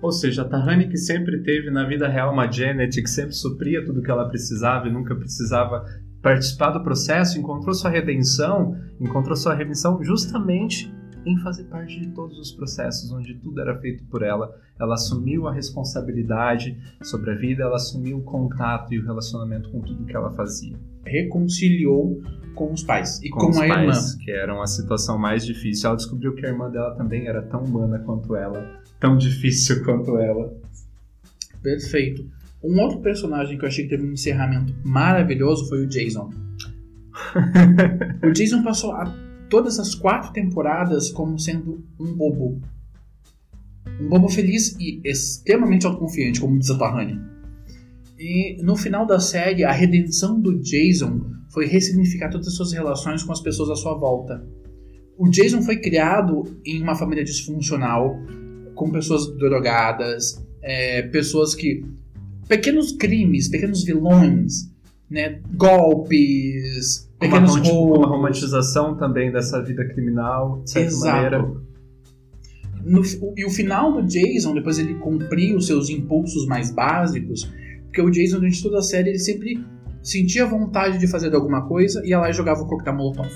Ou seja, a Tahani que sempre teve na vida real uma Janet que sempre supria tudo que ela precisava e nunca precisava participar do processo, encontrou sua redenção, encontrou sua redenção justamente em fazer parte de todos os processos onde tudo era feito por ela. Ela assumiu a responsabilidade sobre a vida, ela assumiu o contato e o relacionamento com tudo que ela fazia. Reconciliou com os pais e com, com a pais, irmã. Que era uma situação mais difícil. Ela descobriu que a irmã dela também era tão humana quanto ela, tão difícil [laughs] quanto ela. Perfeito. Um outro personagem que eu achei que teve um encerramento maravilhoso foi o Jason. [laughs] o Jason passou a todas as quatro temporadas como sendo um bobo. Um bobo feliz e extremamente autoconfiante, como diz a Tahani. E no final da série, a redenção do Jason foi ressignificar todas as suas relações com as pessoas à sua volta. O Jason foi criado em uma família disfuncional, com pessoas drogadas, é, pessoas que. pequenos crimes, pequenos vilões, né, golpes, pequenos uma, roubos. Uma romantização também dessa vida criminal, de certa Exato. maneira. No, e o final do Jason, depois ele cumprir os seus impulsos mais básicos, porque o Jason, durante toda a série, ele sempre sentia vontade de fazer alguma coisa, ia lá e jogava o coquetel molotov.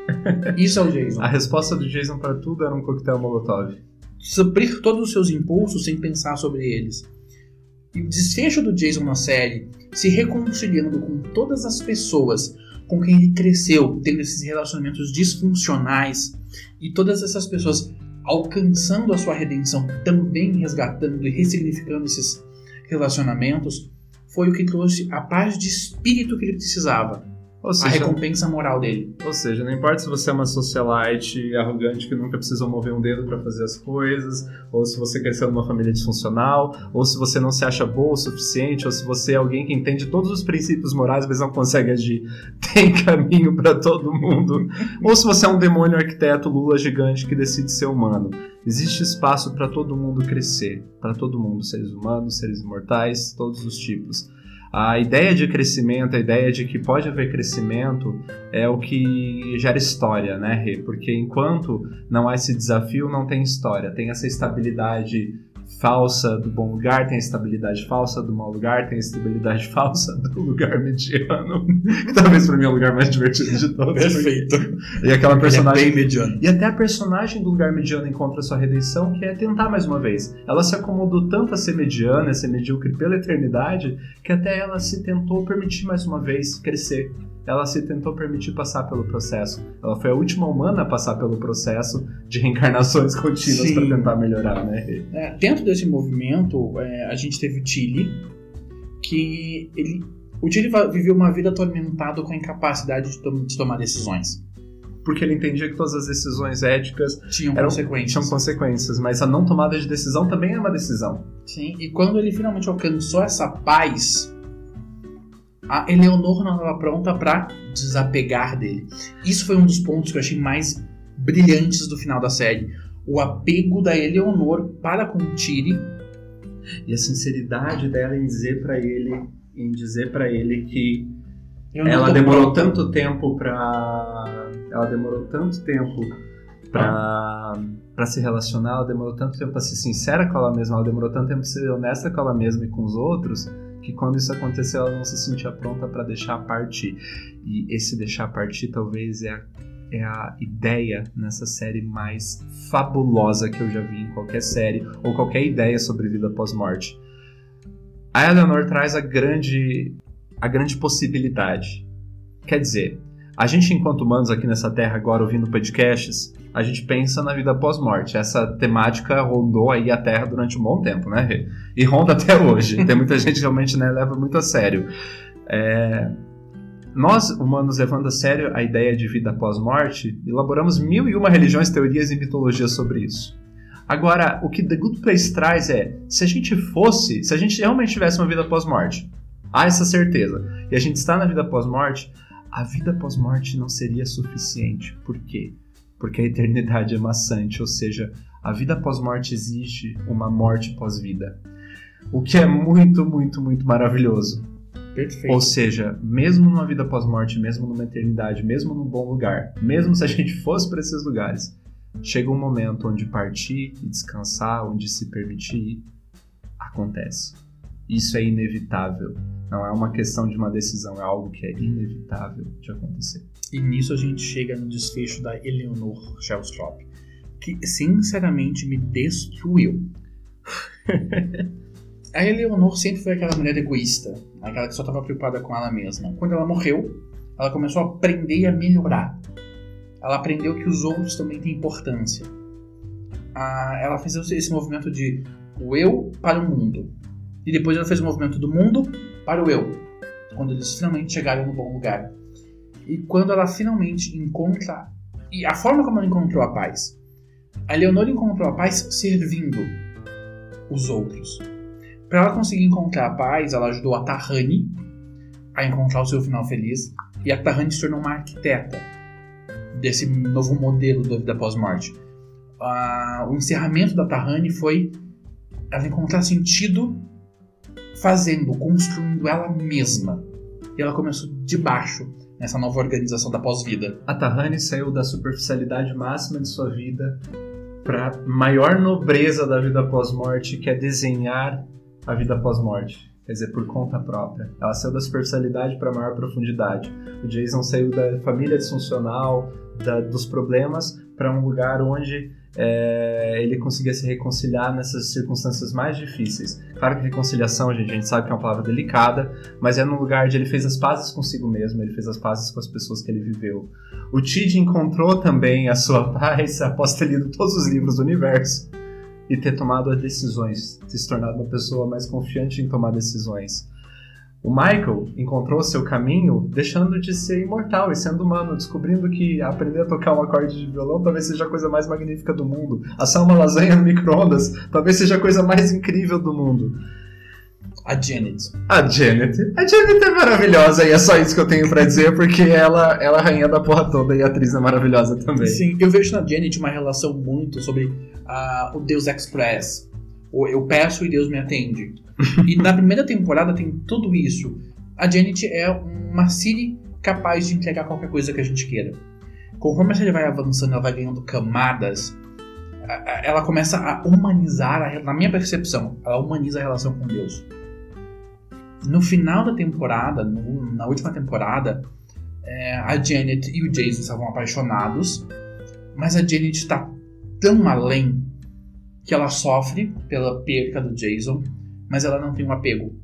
[laughs] Isso é o Jason. A resposta do Jason para tudo era um coquetel molotov. Suprir todos os seus impulsos sem pensar sobre eles. E o desfecho do Jason na série, se reconciliando com todas as pessoas, com quem ele cresceu, tendo esses relacionamentos disfuncionais e todas essas pessoas alcançando a sua redenção, também resgatando e ressignificando esses relacionamentos, foi o que trouxe a paz de espírito que ele precisava. Seja, a recompensa moral dele. Ou seja, não importa se você é uma socialite arrogante que nunca precisou mover um dedo para fazer as coisas, ou se você cresceu numa família disfuncional, ou se você não se acha boa o suficiente, ou se você é alguém que entende todos os princípios morais, mas não consegue agir. [laughs] Tem caminho para todo mundo. ou se você é um demônio arquiteto Lula gigante que decide ser humano. Existe espaço para todo mundo crescer, para todo mundo, seres humanos, seres imortais, todos os tipos. A ideia de crescimento, a ideia de que pode haver crescimento é o que gera história, né, Rê? Porque enquanto não há esse desafio, não tem história. Tem essa estabilidade falsa do bom lugar, tem a estabilidade falsa do mau lugar, tem a estabilidade [laughs] falsa do lugar mediano, [laughs] que talvez para mim é o lugar mais divertido de todos. Perfeito. E aquela personagem. é bem mediano. E até a personagem do lugar mediano encontra sua redenção, que é tentar mais uma vez. Ela se acomodou tanto a ser mediana, a ser medíocre pela eternidade, que até ela se tentou permitir mais uma vez crescer ela se tentou permitir passar pelo processo. Ela foi a última humana a passar pelo processo de reencarnações contínuas para tentar melhorar, né? É, dentro desse movimento, é, a gente teve o Tilly, que ele, o Tilly viveu uma vida atormentado com a incapacidade de, to de tomar decisões porque ele entendia que todas as decisões éticas tinham eram, consequências. Tinham consequências, mas a não tomada de decisão também é uma decisão. Sim, e quando ele finalmente alcançou essa paz, a Eleonor não estava pronta para desapegar dele. Isso foi um dos pontos que eu achei mais brilhantes do final da série. O apego da Eleonor para com Tiri e a sinceridade dela em dizer para ele, em dizer para ele que ela demorou pronta. tanto tempo para ela demorou tanto tempo para para se relacionar, ela demorou tanto tempo para ser sincera com ela mesma, ela demorou tanto tempo para ser honesta com ela mesma e com os outros, que quando isso aconteceu ela não se sentia pronta para deixar partir. E esse deixar partir talvez é a, é a ideia nessa série mais fabulosa que eu já vi em qualquer série ou qualquer ideia sobre vida pós-morte. A Eleanor traz a grande, a grande possibilidade. Quer dizer, a gente, enquanto humanos aqui nessa terra, agora ouvindo podcasts, a gente pensa na vida pós-morte. Essa temática rondou aí a Terra durante um bom tempo, né? E ronda até hoje. Tem muita gente que realmente né, leva muito a sério. É... Nós, humanos, levando a sério a ideia de vida pós-morte, elaboramos mil e uma religiões, teorias e mitologias sobre isso. Agora, o que The Good Place traz é, se a gente fosse, se a gente realmente tivesse uma vida pós-morte, há essa certeza, e a gente está na vida pós-morte, a vida pós-morte não seria suficiente. Por quê? porque a eternidade é maçante, ou seja, a vida pós-morte exige uma morte pós-vida. O que é muito, muito, muito maravilhoso. Perfeito. Ou seja, mesmo numa vida pós-morte, mesmo numa eternidade, mesmo num bom lugar, mesmo se a gente fosse para esses lugares, chega um momento onde partir e descansar, onde se permitir, acontece. Isso é inevitável. Não é uma questão de uma decisão, é algo que é inevitável de acontecer. E nisso a gente chega no desfecho da Eleanor Shellstrop, que sinceramente me destruiu. [laughs] a Eleanor sempre foi aquela mulher egoísta, aquela que só estava preocupada com ela mesma. Quando ela morreu, ela começou a aprender a melhorar. Ela aprendeu que os outros também têm importância. Ela fez esse movimento de o eu para o mundo. E depois ela fez o movimento do mundo para o eu. Quando eles finalmente chegaram no bom lugar. E quando ela finalmente encontra. E a forma como ela encontrou a paz. A Leonor encontrou a paz servindo os outros. Para ela conseguir encontrar a paz, ela ajudou a Tahani a encontrar o seu final feliz. E a Tahani se tornou uma arquiteta desse novo modelo da vida pós-morte. Uh, o encerramento da Tahani foi ela encontrar sentido fazendo, construindo ela mesma. E ela começou de baixo nessa nova organização da pós-vida. A Tahani saiu da superficialidade máxima de sua vida para maior nobreza da vida pós-morte, que é desenhar a vida pós-morte. Quer dizer, por conta própria. Ela saiu da superficialidade para maior profundidade. O Jason saiu da família disfuncional, da, dos problemas, para um lugar onde é, ele conseguia se reconciliar nessas circunstâncias mais difíceis. Claro que reconciliação, gente, a gente sabe que é uma palavra delicada, mas é num lugar onde ele fez as pazes consigo mesmo, ele fez as pazes com as pessoas que ele viveu. O Tid encontrou também a sua [laughs] paz após ter lido todos os livros do universo e ter tomado as decisões, ter se tornado uma pessoa mais confiante em tomar decisões. O Michael encontrou seu caminho deixando de ser imortal e sendo humano, descobrindo que aprender a tocar um acorde de violão talvez seja a coisa mais magnífica do mundo. Assar uma lasanha no micro-ondas talvez seja a coisa mais incrível do mundo. A Janet. A Janet. A Janet é maravilhosa e é só isso que eu tenho para dizer, porque ela, ela é a rainha da porra toda e a atriz é maravilhosa também. Sim, eu vejo na Janet uma relação muito sobre uh, o Deus Express. Eu peço e Deus me atende. e na primeira temporada tem tudo isso. A Janet é uma Siri capaz de entregar qualquer coisa que a gente queira. Conforme a série vai avançando, ela vai ganhando camadas, ela começa a humanizar, a, na minha percepção, ela humaniza a relação com Deus. No final da temporada, no, na última temporada, é, a Janet e o Jason estavam apaixonados, mas a Janet está tão além que ela sofre pela perca do Jason, mas ela não tem um apego.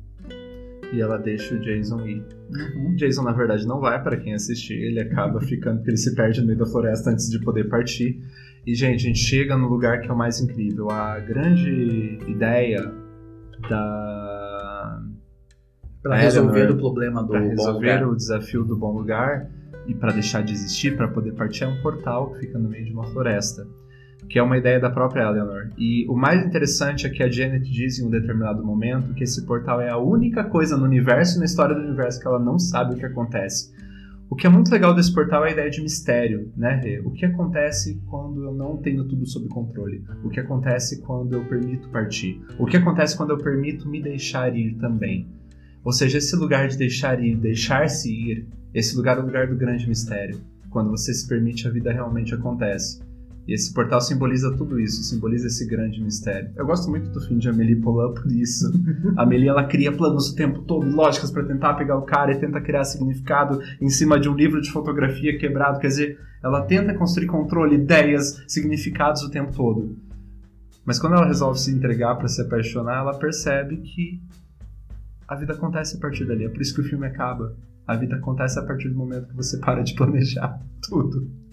E ela deixa o Jason ir. Uhum. O Jason, na verdade, não vai para quem assistir, ele acaba [laughs] ficando, porque ele se perde no meio da floresta antes de poder partir. E, gente, a gente chega no lugar que é o mais incrível. A grande ideia da. Para resolver o problema do pra resolver o desafio do bom lugar e para deixar de existir, para poder partir, é um portal que fica no meio de uma floresta que é uma ideia da própria Eleanor. E o mais interessante é que a Janet diz em um determinado momento que esse portal é a única coisa no universo e na história do universo que ela não sabe o que acontece. O que é muito legal desse portal é a ideia de mistério, né? O que acontece quando eu não tenho tudo sob controle? O que acontece quando eu permito partir? O que acontece quando eu permito me deixar ir também? Ou seja, esse lugar de deixar ir, deixar-se ir, esse lugar é o lugar do grande mistério. Quando você se permite, a vida realmente acontece. E esse portal simboliza tudo isso, simboliza esse grande mistério. Eu gosto muito do fim de Amélie Poulain por isso. a [laughs] Amélie ela cria planos o tempo todo, lógicas para tentar pegar o cara e tenta criar significado em cima de um livro de fotografia quebrado. Quer dizer, ela tenta construir controle, ideias, significados o tempo todo. Mas quando ela resolve se entregar para se apaixonar, ela percebe que a vida acontece a partir dali. É por isso que o filme acaba. A vida acontece a partir do momento que você para de planejar [laughs] tudo.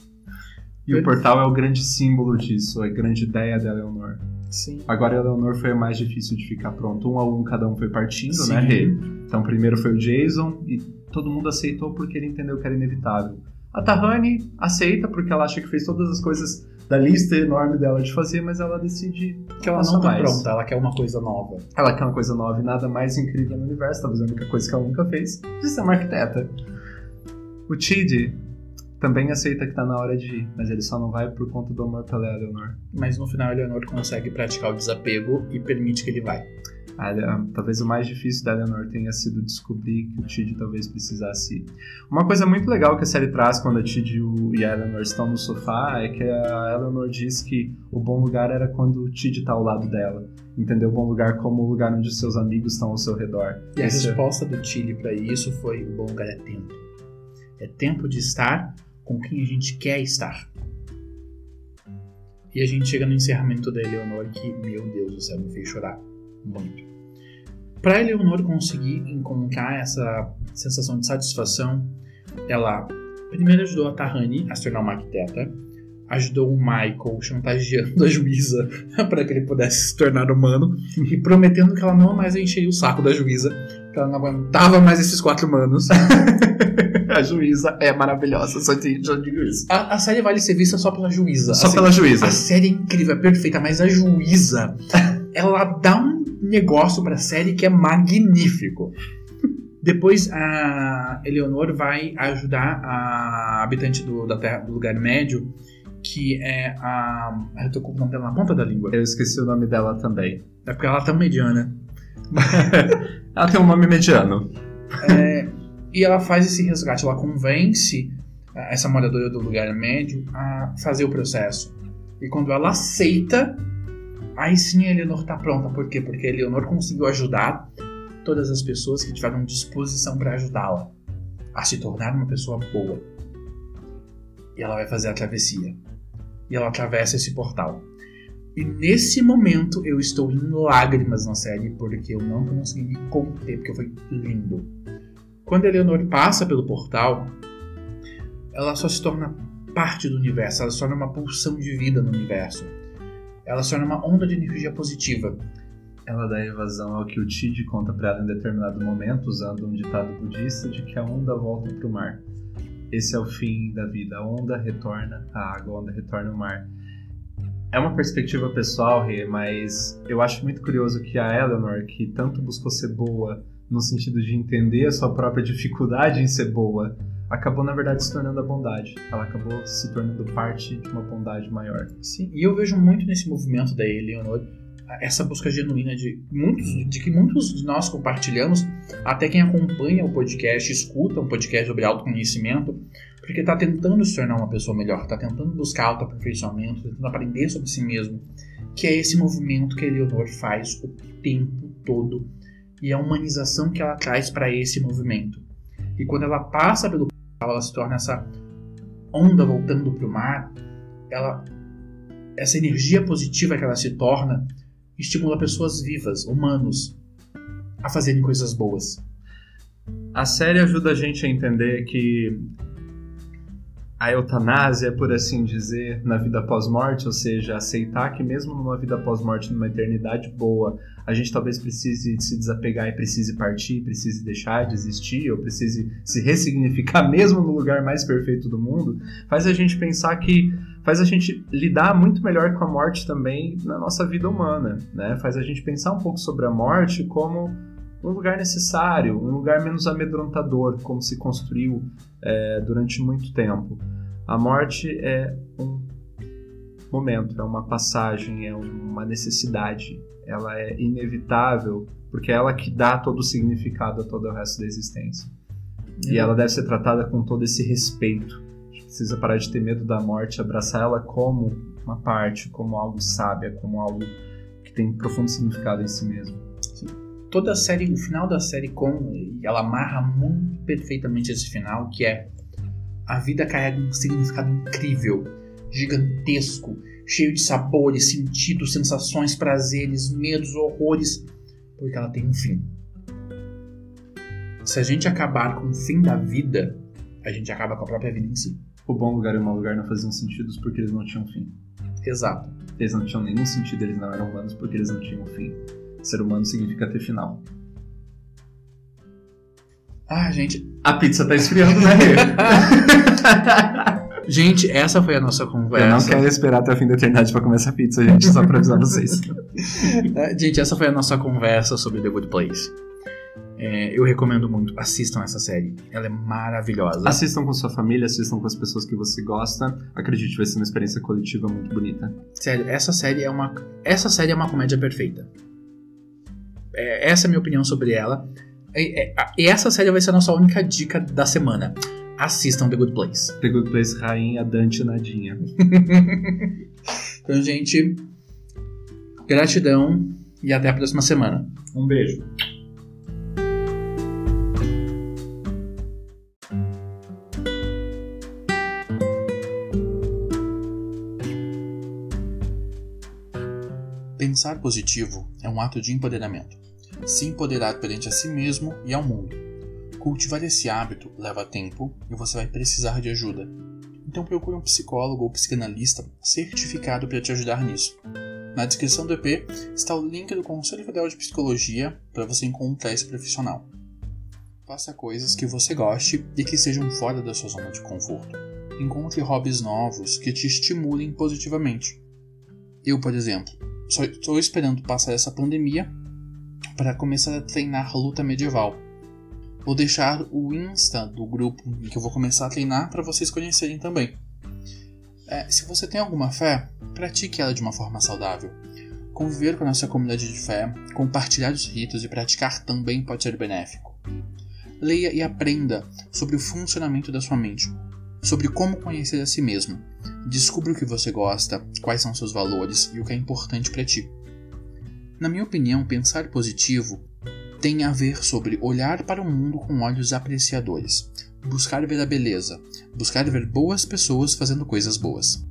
E o portal é o grande símbolo disso, a grande ideia da Eleanor. Sim. Agora a Eleanor foi a mais difícil de ficar pronto. Um a um, cada um foi partindo, Sim. né? Então primeiro foi o Jason e todo mundo aceitou porque ele entendeu que era inevitável. A Tahani aceita porque ela acha que fez todas as coisas da lista enorme dela de fazer, mas ela decide que ela não tá mais. pronta, ela quer uma coisa nova. Ela quer uma coisa nova e nada mais incrível no universo, talvez a única coisa que ela nunca fez, de ser uma arquiteta. O Tid também aceita que tá na hora de ir, mas ele só não vai por conta do amor pela Eleanor. Mas no final, Eleanor consegue praticar o desapego e permite que ele vai. talvez o mais difícil da Eleanor tenha sido descobrir que o Tid talvez precisasse ir. Uma coisa muito legal que a série traz quando a Tid e a Eleanor estão no sofá é que a Eleanor diz que o bom lugar era quando o Tid tá ao lado dela. Entendeu? O bom lugar como o lugar onde seus amigos estão ao seu redor. E a Esse... resposta do Tilly para isso foi: o bom lugar é tempo. É tempo de estar com quem a gente quer estar. E a gente chega no encerramento da Eleonor que, meu Deus do céu, me fez chorar muito. Para Eleonor conseguir encontrar essa sensação de satisfação, ela primeiro ajudou a Tahani a se tornar uma arquiteta, ajudou o Michael chantageando a juíza [laughs] para que ele pudesse se tornar humano e prometendo que ela não mais encheria o saco da juíza, ela não aguentava mais esses quatro humanos. [laughs] a juíza é maravilhosa, só, te, já digo isso. A, a, série vale ser vista só pela juíza. Só assim, pela juíza. A série é incrível, é perfeita, mas a juíza, [laughs] ela dá um negócio pra série que é magnífico. Depois a Eleonor vai ajudar a habitante do, da terra, do lugar médio, que é a. Eu tô com o nome dela na ponta da língua. Eu esqueci o nome dela também. É porque ela tá mediana. [laughs] ela tem um nome mediano. É, e ela faz esse resgate, ela convence eh, essa moradora do lugar médio a fazer o processo. E quando ela aceita, aí sim a Eleanor está pronta. Por quê? Porque a Eleanor conseguiu ajudar todas as pessoas que tiveram disposição para ajudá-la a se tornar uma pessoa boa. E ela vai fazer a travessia. e ela atravessa esse portal. E nesse momento eu estou em lágrimas na série porque eu não consegui me conter, porque foi lindo. Quando a Eleanor passa pelo portal, ela só se torna parte do universo, ela se torna uma pulsão de vida no universo. Ela se torna uma onda de energia positiva. Ela dá evasão ao que o Tid conta para ela em determinado momento, usando um ditado budista de que a onda volta para o mar. Esse é o fim da vida. A onda retorna à água, a onda retorna ao mar. É uma perspectiva pessoal, Rê, mas eu acho muito curioso que a Eleanor, que tanto buscou ser boa no sentido de entender a sua própria dificuldade em ser boa, acabou na verdade se tornando a bondade. Ela acabou se tornando parte de uma bondade maior. Sim, e eu vejo muito nesse movimento da Eleanor essa busca genuína de muitos de que muitos de nós compartilhamos, até quem acompanha o podcast, escuta um podcast sobre autoconhecimento, porque está tentando se tornar uma pessoa melhor, está tentando buscar autoaperfeiçoamento, tá tentando aprender sobre si mesmo, que é esse movimento que a Eleonor faz o tempo todo e a humanização que ela traz para esse movimento. E quando ela passa pelo ela se torna essa onda voltando para o mar, ela essa energia positiva que ela se torna estimula pessoas vivas, humanos, a fazerem coisas boas. A série ajuda a gente a entender que a eutanásia, por assim dizer, na vida pós-morte, ou seja, aceitar que mesmo numa vida pós-morte, numa eternidade boa, a gente talvez precise se desapegar e precise partir, precise deixar de existir, ou precise se ressignificar [laughs] mesmo no lugar mais perfeito do mundo, faz a gente pensar que faz a gente lidar muito melhor com a morte também na nossa vida humana, né? Faz a gente pensar um pouco sobre a morte como um lugar necessário, um lugar menos amedrontador, como se construiu é, durante muito tempo. A morte é um momento, é uma passagem, é uma necessidade, ela é inevitável, porque é ela que dá todo o significado a todo o resto da existência. É. E ela deve ser tratada com todo esse respeito. A gente precisa parar de ter medo da morte, abraçar ela como uma parte, como algo sábia, como algo que tem profundo significado em si mesmo toda a série, o final da série com ela amarra muito perfeitamente esse final, que é a vida carrega um significado incrível, gigantesco, cheio de sabores, sentidos, sensações, prazeres, medos, horrores, porque ela tem um fim. Se a gente acabar com o fim da vida, a gente acaba com a própria vida em si. O bom lugar e o mau lugar não faziam sentido porque eles não tinham fim. Exato. Eles não tinham nenhum sentido, eles não eram humanos porque eles não tinham fim. Ser humano significa ter final. Ah, gente. A pizza tá esfriando, né? [laughs] gente, essa foi a nossa conversa. Eu não quero esperar até o fim da eternidade pra comer essa pizza, gente, só pra avisar vocês. [laughs] É, gente, essa foi a nossa conversa sobre The Good Place. É, eu recomendo muito, assistam essa série. Ela é maravilhosa. Assistam com sua família, assistam com as pessoas que você gosta. Acredite, vai ser uma experiência coletiva muito bonita. Sério, essa série é uma, essa série é uma comédia perfeita. É, essa é a minha opinião sobre ela. E, é, e, essa série vai ser a nossa única dica da semana. Assistam The Good Place. The Good Place, rainha Dante Nadinha. [laughs] então, gente, gratidão e até a próxima semana. Um beijo. Pensar positivo é um ato de empoderamento se empoderar perante a si mesmo e ao mundo. Cultivar esse hábito leva tempo e você vai precisar de ajuda. Então procure um psicólogo ou psicanalista certificado para te ajudar nisso. Na descrição do EP está o link do Conselho Federal de Psicologia para você encontrar esse profissional. Faça coisas que você goste e que sejam fora da sua zona de conforto. Encontre hobbies novos que te estimulem positivamente. Eu, por exemplo, só estou esperando passar essa pandemia para começar a treinar luta medieval. Vou deixar o Insta do grupo que eu vou começar a treinar para vocês conhecerem também. É, se você tem alguma fé, pratique ela de uma forma saudável. Conviver com a nossa comunidade de fé, compartilhar os ritos e praticar também pode ser benéfico. Leia e aprenda sobre o funcionamento da sua mente, sobre como conhecer a si mesmo. Descubra o que você gosta, quais são seus valores e o que é importante para ti. Na minha opinião, pensar positivo tem a ver sobre olhar para o mundo com olhos apreciadores, buscar ver a beleza, buscar ver boas pessoas fazendo coisas boas.